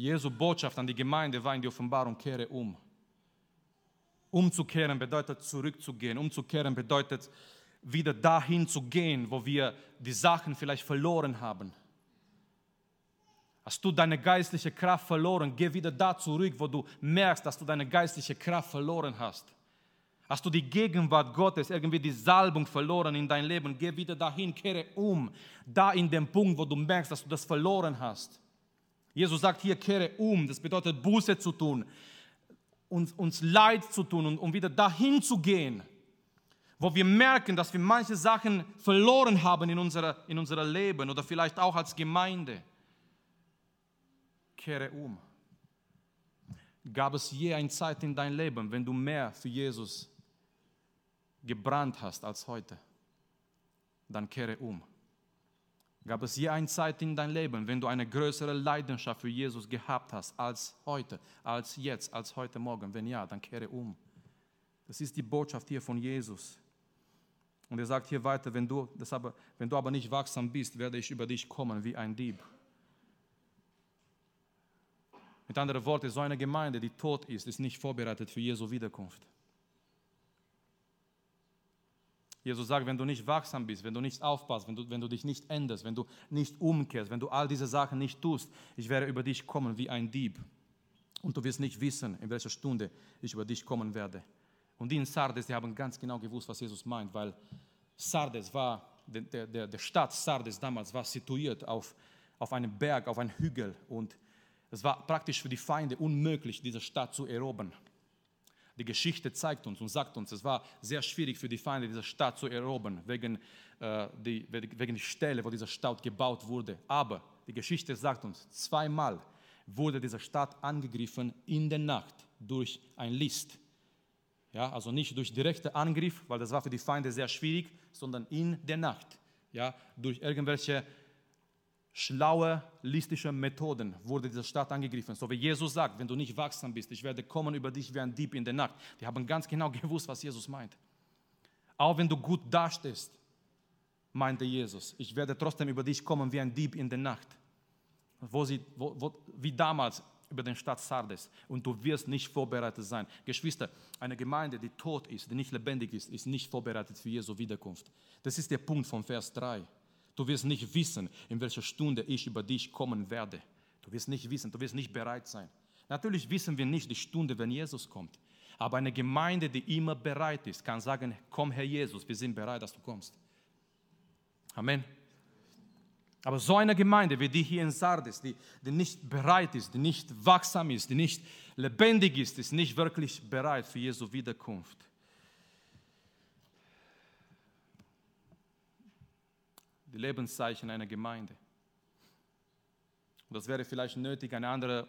Jesu Botschaft an die Gemeinde war in die Offenbarung, kehre um. Umzukehren bedeutet zurückzugehen. Umzukehren bedeutet wieder dahin zu gehen, wo wir die Sachen vielleicht verloren haben. Hast du deine geistliche Kraft verloren, geh wieder da zurück, wo du merkst, dass du deine geistliche Kraft verloren hast. Hast du die Gegenwart Gottes, irgendwie die Salbung verloren in dein Leben, geh wieder dahin, kehre um, da in dem Punkt, wo du merkst, dass du das verloren hast. Jesus sagt hier, kehre um, das bedeutet Buße zu tun, uns, uns Leid zu tun und um wieder dahin zu gehen, wo wir merken, dass wir manche Sachen verloren haben in unserem in unserer Leben oder vielleicht auch als Gemeinde kehre um. Gab es je eine Zeit in deinem Leben, wenn du mehr für Jesus gebrannt hast als heute? Dann kehre um. Gab es je eine Zeit in deinem Leben, wenn du eine größere Leidenschaft für Jesus gehabt hast als heute, als jetzt, als heute Morgen? Wenn ja, dann kehre um. Das ist die Botschaft hier von Jesus. Und er sagt hier weiter, wenn du, das aber, wenn du aber nicht wachsam bist, werde ich über dich kommen wie ein Dieb. Mit anderen Worten, so eine Gemeinde, die tot ist, ist nicht vorbereitet für Jesu Wiederkunft. Jesus sagt, wenn du nicht wachsam bist, wenn du nicht aufpasst, wenn du, wenn du dich nicht änderst, wenn du nicht umkehrst, wenn du all diese Sachen nicht tust, ich werde über dich kommen wie ein Dieb. Und du wirst nicht wissen, in welcher Stunde ich über dich kommen werde. Und die in Sardes, die haben ganz genau gewusst, was Jesus meint, weil Sardes war, der, der, der Stadt Sardes damals war situiert auf, auf einem Berg, auf einem Hügel und es war praktisch für die Feinde unmöglich, diese Stadt zu erobern. Die Geschichte zeigt uns und sagt uns, es war sehr schwierig für die Feinde, diese Stadt zu erobern, wegen, äh, die, wegen der Stelle, wo diese Stadt gebaut wurde. Aber die Geschichte sagt uns, zweimal wurde diese Stadt angegriffen in der Nacht durch ein List. Ja, also nicht durch direkten Angriff, weil das war für die Feinde sehr schwierig, sondern in der Nacht. Ja, durch irgendwelche schlaue, listische Methoden wurde diese Stadt angegriffen. So wie Jesus sagt, wenn du nicht wachsam bist, ich werde kommen über dich wie ein Dieb in der Nacht. Die haben ganz genau gewusst, was Jesus meint. Auch wenn du gut dastehst, meinte Jesus, ich werde trotzdem über dich kommen wie ein Dieb in der Nacht. Wo sie, wo, wo, wie damals über den Stadt Sardes. Und du wirst nicht vorbereitet sein. Geschwister, eine Gemeinde, die tot ist, die nicht lebendig ist, ist nicht vorbereitet für Jesu Wiederkunft. Das ist der Punkt von Vers 3. Du wirst nicht wissen, in welcher Stunde ich über dich kommen werde. Du wirst nicht wissen, du wirst nicht bereit sein. Natürlich wissen wir nicht die Stunde, wenn Jesus kommt. Aber eine Gemeinde, die immer bereit ist, kann sagen, komm Herr Jesus, wir sind bereit, dass du kommst. Amen. Aber so eine Gemeinde wie die hier in Sardes, die, die nicht bereit ist, die nicht wachsam ist, die nicht lebendig ist, ist nicht wirklich bereit für Jesu Wiederkunft. Die Lebenszeichen einer Gemeinde. Und das wäre vielleicht nötig, eine andere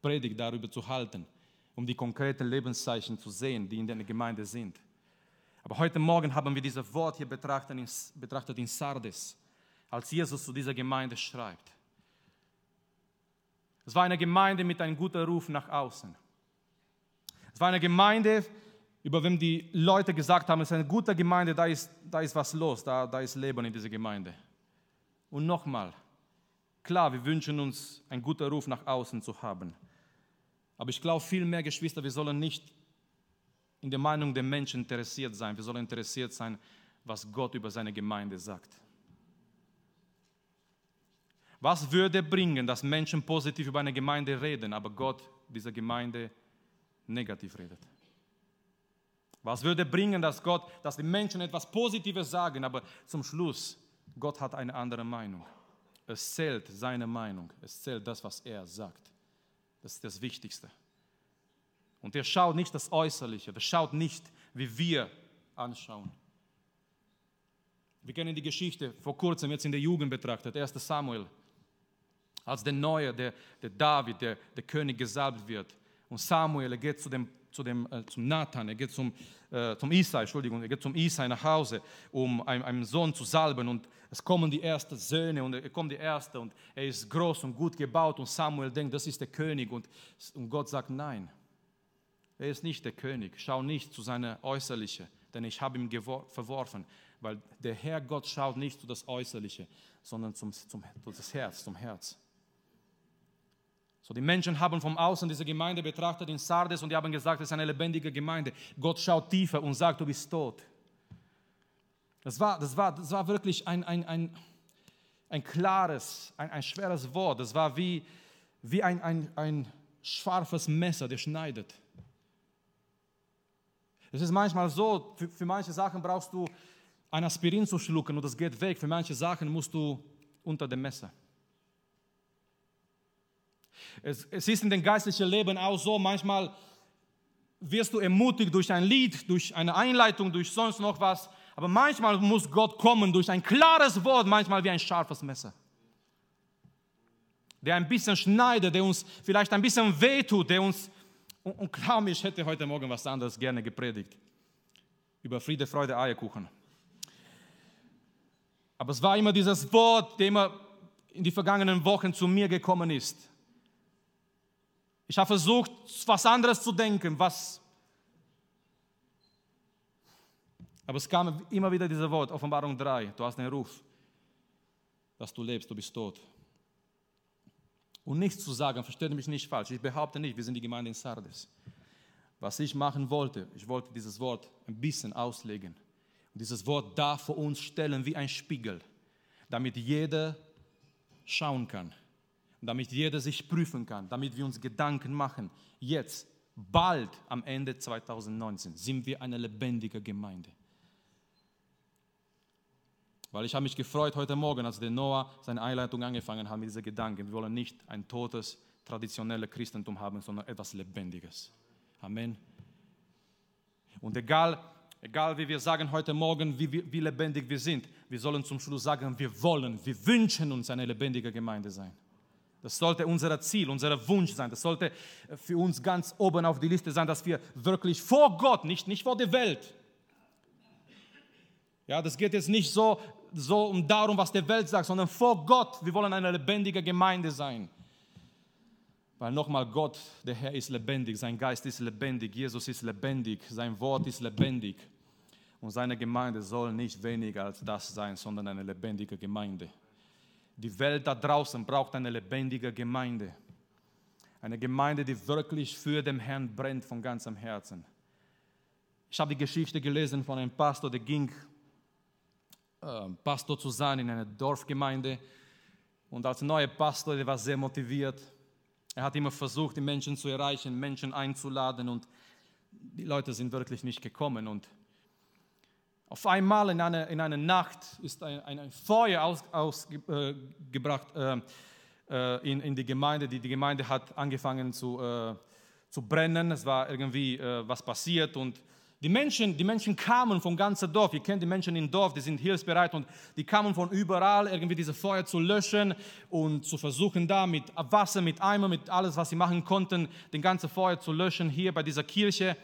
Predigt darüber zu halten, um die konkreten Lebenszeichen zu sehen, die in der Gemeinde sind. Aber heute Morgen haben wir dieses Wort hier betrachtet in, betrachtet in Sardes, als Jesus zu dieser Gemeinde schreibt. Es war eine Gemeinde mit einem guten Ruf nach außen. Es war eine Gemeinde, über wem die Leute gesagt haben, es ist eine gute Gemeinde, da ist, da ist was los, da, da ist Leben in dieser Gemeinde. Und nochmal, klar, wir wünschen uns einen guten Ruf nach außen zu haben. Aber ich glaube viel mehr, Geschwister, wir sollen nicht in der Meinung der Menschen interessiert sein. Wir sollen interessiert sein, was Gott über seine Gemeinde sagt. Was würde bringen, dass Menschen positiv über eine Gemeinde reden, aber Gott dieser Gemeinde negativ redet? Was würde bringen, dass Gott, dass die Menschen etwas Positives sagen, aber zum Schluss, Gott hat eine andere Meinung. Es zählt seine Meinung. Es zählt das, was er sagt. Das ist das Wichtigste. Und er schaut nicht das Äußerliche. Er schaut nicht, wie wir anschauen. Wir kennen die Geschichte vor kurzem jetzt in der Jugend betrachtet, 1. Samuel, als der Neue, der, der David, der, der König gesalbt wird. Und Samuel, geht zu dem, zu dem, äh, zum Nathan, er geht zum, äh, zum Isai, Entschuldigung, er geht zum Isai nach Hause, um einen, einen Sohn zu salben. Und es kommen die ersten Söhne und er kommt der Erste und er ist groß und gut gebaut. Und Samuel denkt, das ist der König. Und, und Gott sagt, nein, er ist nicht der König. Schau nicht zu seiner äußerlichen, denn ich habe ihn verworfen weil der Herr Gott schaut nicht zu das Äußerliche, sondern zum, zum, zu das Herz, zum Herz. So, die Menschen haben vom Außen diese Gemeinde betrachtet in Sardes und die haben gesagt, es ist eine lebendige Gemeinde. Gott schaut tiefer und sagt, du bist tot. Das war, das war, das war wirklich ein, ein, ein, ein klares, ein, ein schweres Wort. Das war wie, wie ein, ein, ein scharfes Messer, der schneidet. Es ist manchmal so, für, für manche Sachen brauchst du ein Aspirin zu schlucken und das geht weg. Für manche Sachen musst du unter dem Messer. Es, es ist in dem geistlichen Leben auch so, manchmal wirst du ermutigt durch ein Lied, durch eine Einleitung, durch sonst noch was. Aber manchmal muss Gott kommen durch ein klares Wort, manchmal wie ein scharfes Messer. Der ein bisschen schneidet, der uns vielleicht ein bisschen wehtut, der uns, und, und glaub mir, ich hätte heute Morgen was anderes gerne gepredigt. Über Friede, Freude, Eierkuchen. Aber es war immer dieses Wort, das immer in die vergangenen Wochen zu mir gekommen ist. Ich habe versucht, was anderes zu denken, was. Aber es kam immer wieder dieses Wort, Offenbarung 3, du hast einen Ruf, dass du lebst, du bist tot. Und nichts zu sagen, versteht mich nicht falsch, ich behaupte nicht, wir sind die Gemeinde in Sardes. Was ich machen wollte, ich wollte dieses Wort ein bisschen auslegen. Und dieses Wort darf vor uns stellen wie ein Spiegel, damit jeder schauen kann, damit jeder sich prüfen kann, damit wir uns Gedanken machen. Jetzt, bald am Ende 2019, sind wir eine lebendige Gemeinde. Weil ich habe mich gefreut heute Morgen, als der Noah seine Einleitung angefangen hat mit diesen Gedanken. Wir wollen nicht ein totes, traditionelles Christentum haben, sondern etwas Lebendiges. Amen. Und egal, Egal wie wir sagen heute Morgen, wie, wie, wie lebendig wir sind, wir sollen zum Schluss sagen, wir wollen, wir wünschen uns eine lebendige Gemeinde sein. Das sollte unser Ziel, unser Wunsch sein. Das sollte für uns ganz oben auf die Liste sein, dass wir wirklich vor Gott, nicht, nicht vor der Welt. Ja, das geht jetzt nicht so, so um darum, was die Welt sagt, sondern vor Gott. Wir wollen eine lebendige Gemeinde sein. Weil nochmal, Gott, der Herr ist lebendig, sein Geist ist lebendig, Jesus ist lebendig, sein Wort ist lebendig. Und seine Gemeinde soll nicht weniger als das sein, sondern eine lebendige Gemeinde. Die Welt da draußen braucht eine lebendige Gemeinde. Eine Gemeinde, die wirklich für den Herrn brennt von ganzem Herzen. Ich habe die Geschichte gelesen von einem Pastor, der ging, äh, Pastor zu sein in einer Dorfgemeinde. Und als neuer Pastor, der war sehr motiviert er hat immer versucht, die Menschen zu erreichen, Menschen einzuladen und die Leute sind wirklich nicht gekommen. Und auf einmal in einer, in einer Nacht ist ein, ein Feuer ausgebracht aus, äh, äh, in, in die Gemeinde. Die, die Gemeinde hat angefangen zu, äh, zu brennen. Es war irgendwie äh, was passiert und die Menschen, die Menschen kamen vom ganzen Dorf. Ihr kennt die Menschen im Dorf, die sind hilfsbereit und die kamen von überall, irgendwie diese Feuer zu löschen und zu versuchen, da mit Wasser, mit Eimer, mit alles, was sie machen konnten, den ganzen Feuer zu löschen hier bei dieser Kirche.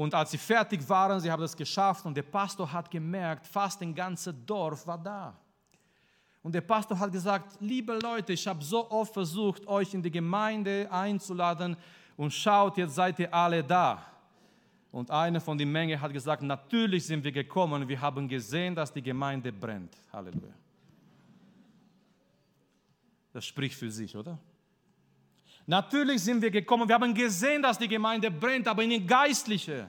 Und als sie fertig waren, sie haben das geschafft und der Pastor hat gemerkt, fast ein ganzes Dorf war da. Und der Pastor hat gesagt, liebe Leute, ich habe so oft versucht, euch in die Gemeinde einzuladen und schaut, jetzt seid ihr alle da. Und einer von der Menge hat gesagt, natürlich sind wir gekommen, wir haben gesehen, dass die Gemeinde brennt. Halleluja. Das spricht für sich, oder? Natürlich sind wir gekommen, wir haben gesehen, dass die Gemeinde brennt, aber in den Geistlichen,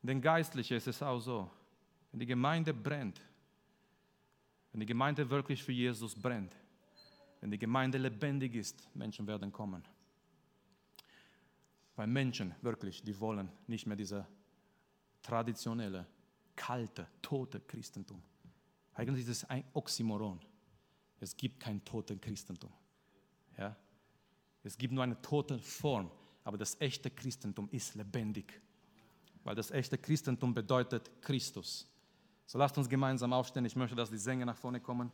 in den Geistlichen ist es auch so. Wenn die Gemeinde brennt, wenn die Gemeinde wirklich für Jesus brennt, wenn die Gemeinde lebendig ist, Menschen werden kommen. Weil Menschen wirklich, die wollen nicht mehr dieser traditionelle, kalte, tote Christentum. Eigentlich ist es ein Oxymoron. Es gibt kein toten Christentum. Ja? Es gibt nur eine tote Form, aber das echte Christentum ist lebendig, weil das echte Christentum bedeutet Christus. So lasst uns gemeinsam aufstehen. Ich möchte, dass die Sänger nach vorne kommen.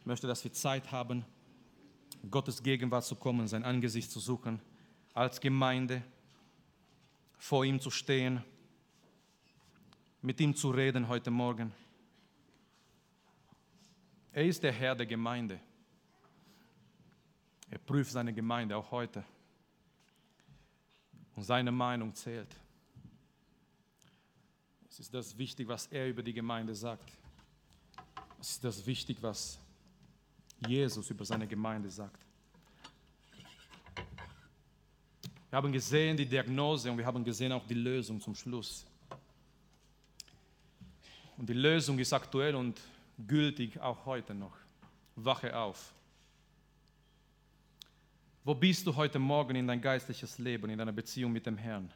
Ich möchte, dass wir Zeit haben, Gottes Gegenwart zu kommen, sein Angesicht zu suchen, als Gemeinde vor ihm zu stehen, mit ihm zu reden heute Morgen. Er ist der Herr der Gemeinde. Er prüft seine Gemeinde auch heute. Und seine Meinung zählt. Es ist das wichtig, was er über die Gemeinde sagt. Es ist das wichtig, was Jesus über seine Gemeinde sagt. Wir haben gesehen die Diagnose und wir haben gesehen auch die Lösung zum Schluss. Und die Lösung ist aktuell und gültig auch heute noch. Wache auf. Wo bist du heute Morgen in dein geistliches Leben, in deiner Beziehung mit dem Herrn?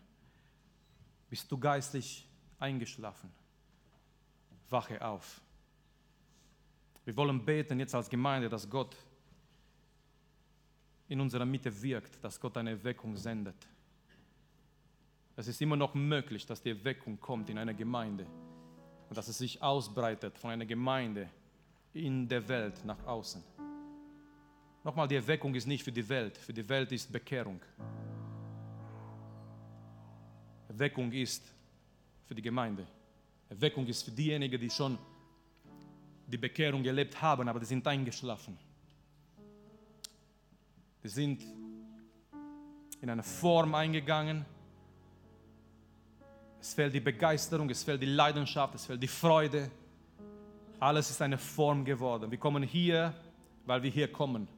Bist du geistlich eingeschlafen? Wache auf. Wir wollen beten jetzt als Gemeinde, dass Gott in unserer Mitte wirkt, dass Gott eine Erweckung sendet. Es ist immer noch möglich, dass die Erweckung kommt in einer Gemeinde und dass es sich ausbreitet von einer Gemeinde in der Welt nach außen. Nochmal, die Erweckung ist nicht für die Welt, für die Welt ist Bekehrung. Erweckung ist für die Gemeinde. Erweckung ist für diejenigen, die schon die Bekehrung erlebt haben, aber die sind eingeschlafen. Die sind in eine Form eingegangen. Es fehlt die Begeisterung, es fehlt die Leidenschaft, es fehlt die Freude. Alles ist eine Form geworden. Wir kommen hier, weil wir hier kommen.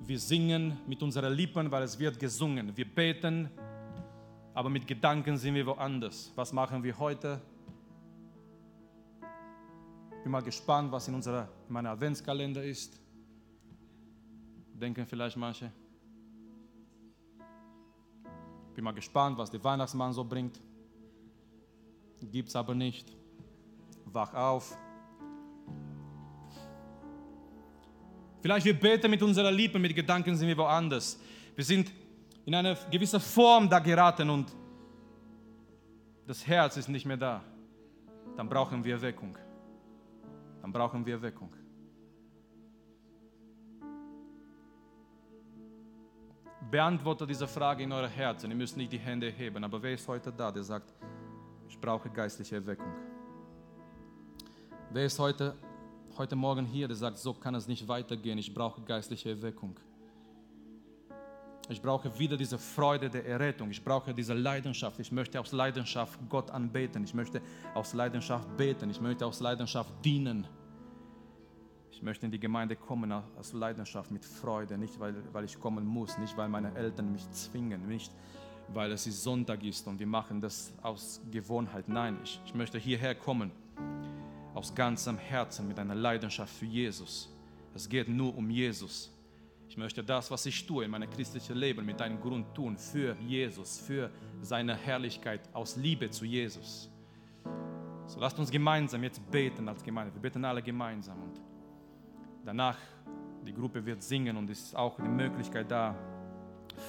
Wir singen mit unseren Lippen, weil es wird gesungen. Wir beten, aber mit Gedanken sind wir woanders. Was machen wir heute? Bin mal gespannt, was in, unserer, in meinem Adventskalender ist. Denken vielleicht manche. Bin mal gespannt, was der Weihnachtsmann so bringt. Gibt es aber nicht. Wach auf. Vielleicht wir beten mit unserer Liebe, mit Gedanken sind wir woanders. Wir sind in eine gewisse Form da geraten und das Herz ist nicht mehr da. Dann brauchen wir Erweckung. Dann brauchen wir Erweckung. Beantwortet diese Frage in euer Herzen. Ihr müsst nicht die Hände heben, aber wer ist heute da, der sagt, ich brauche geistliche Erweckung? Wer ist heute, heute Morgen hier, der sagt, so kann es nicht weitergehen, ich brauche geistliche Erweckung? Ich brauche wieder diese Freude der Errettung. Ich brauche diese Leidenschaft. Ich möchte aus Leidenschaft Gott anbeten. Ich möchte aus Leidenschaft beten. Ich möchte aus Leidenschaft dienen. Ich möchte in die Gemeinde kommen aus Leidenschaft, mit Freude, nicht weil, weil ich kommen muss, nicht weil meine Eltern mich zwingen, nicht weil es Sonntag ist und wir machen das aus Gewohnheit. Nein, ich, ich möchte hierher kommen aus ganzem Herzen mit einer Leidenschaft für Jesus. Es geht nur um Jesus. Ich möchte das, was ich tue in meinem christlichen Leben, mit einem Grund tun für Jesus, für seine Herrlichkeit, aus Liebe zu Jesus. So lasst uns gemeinsam jetzt beten als Gemeinde. Wir beten alle gemeinsam und danach, die Gruppe wird singen und es ist auch die Möglichkeit da,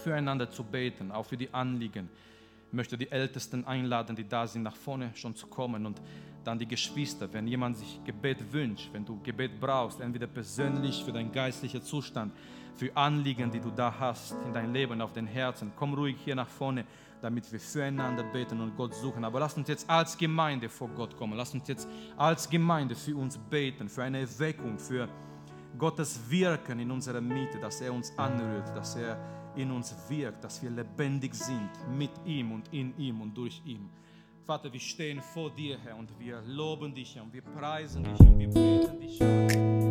füreinander zu beten, auch für die Anliegen. Ich möchte die Ältesten einladen, die da sind, nach vorne schon zu kommen und dann die Geschwister, wenn jemand sich Gebet wünscht, wenn du Gebet brauchst, entweder persönlich für deinen geistlichen Zustand, für Anliegen, die du da hast in dein Leben, auf den Herzen, komm ruhig hier nach vorne, damit wir füreinander beten und Gott suchen. Aber lass uns jetzt als Gemeinde vor Gott kommen. Lass uns jetzt als Gemeinde für uns beten, für eine Erweckung, für Gottes Wirken in unserer Mitte, dass er uns anrührt, dass er in uns wirkt, dass wir lebendig sind mit ihm und in ihm und durch ihn. Vater, wir stehen vor dir, Herr, und wir loben dich und wir preisen dich und wir beten dich an.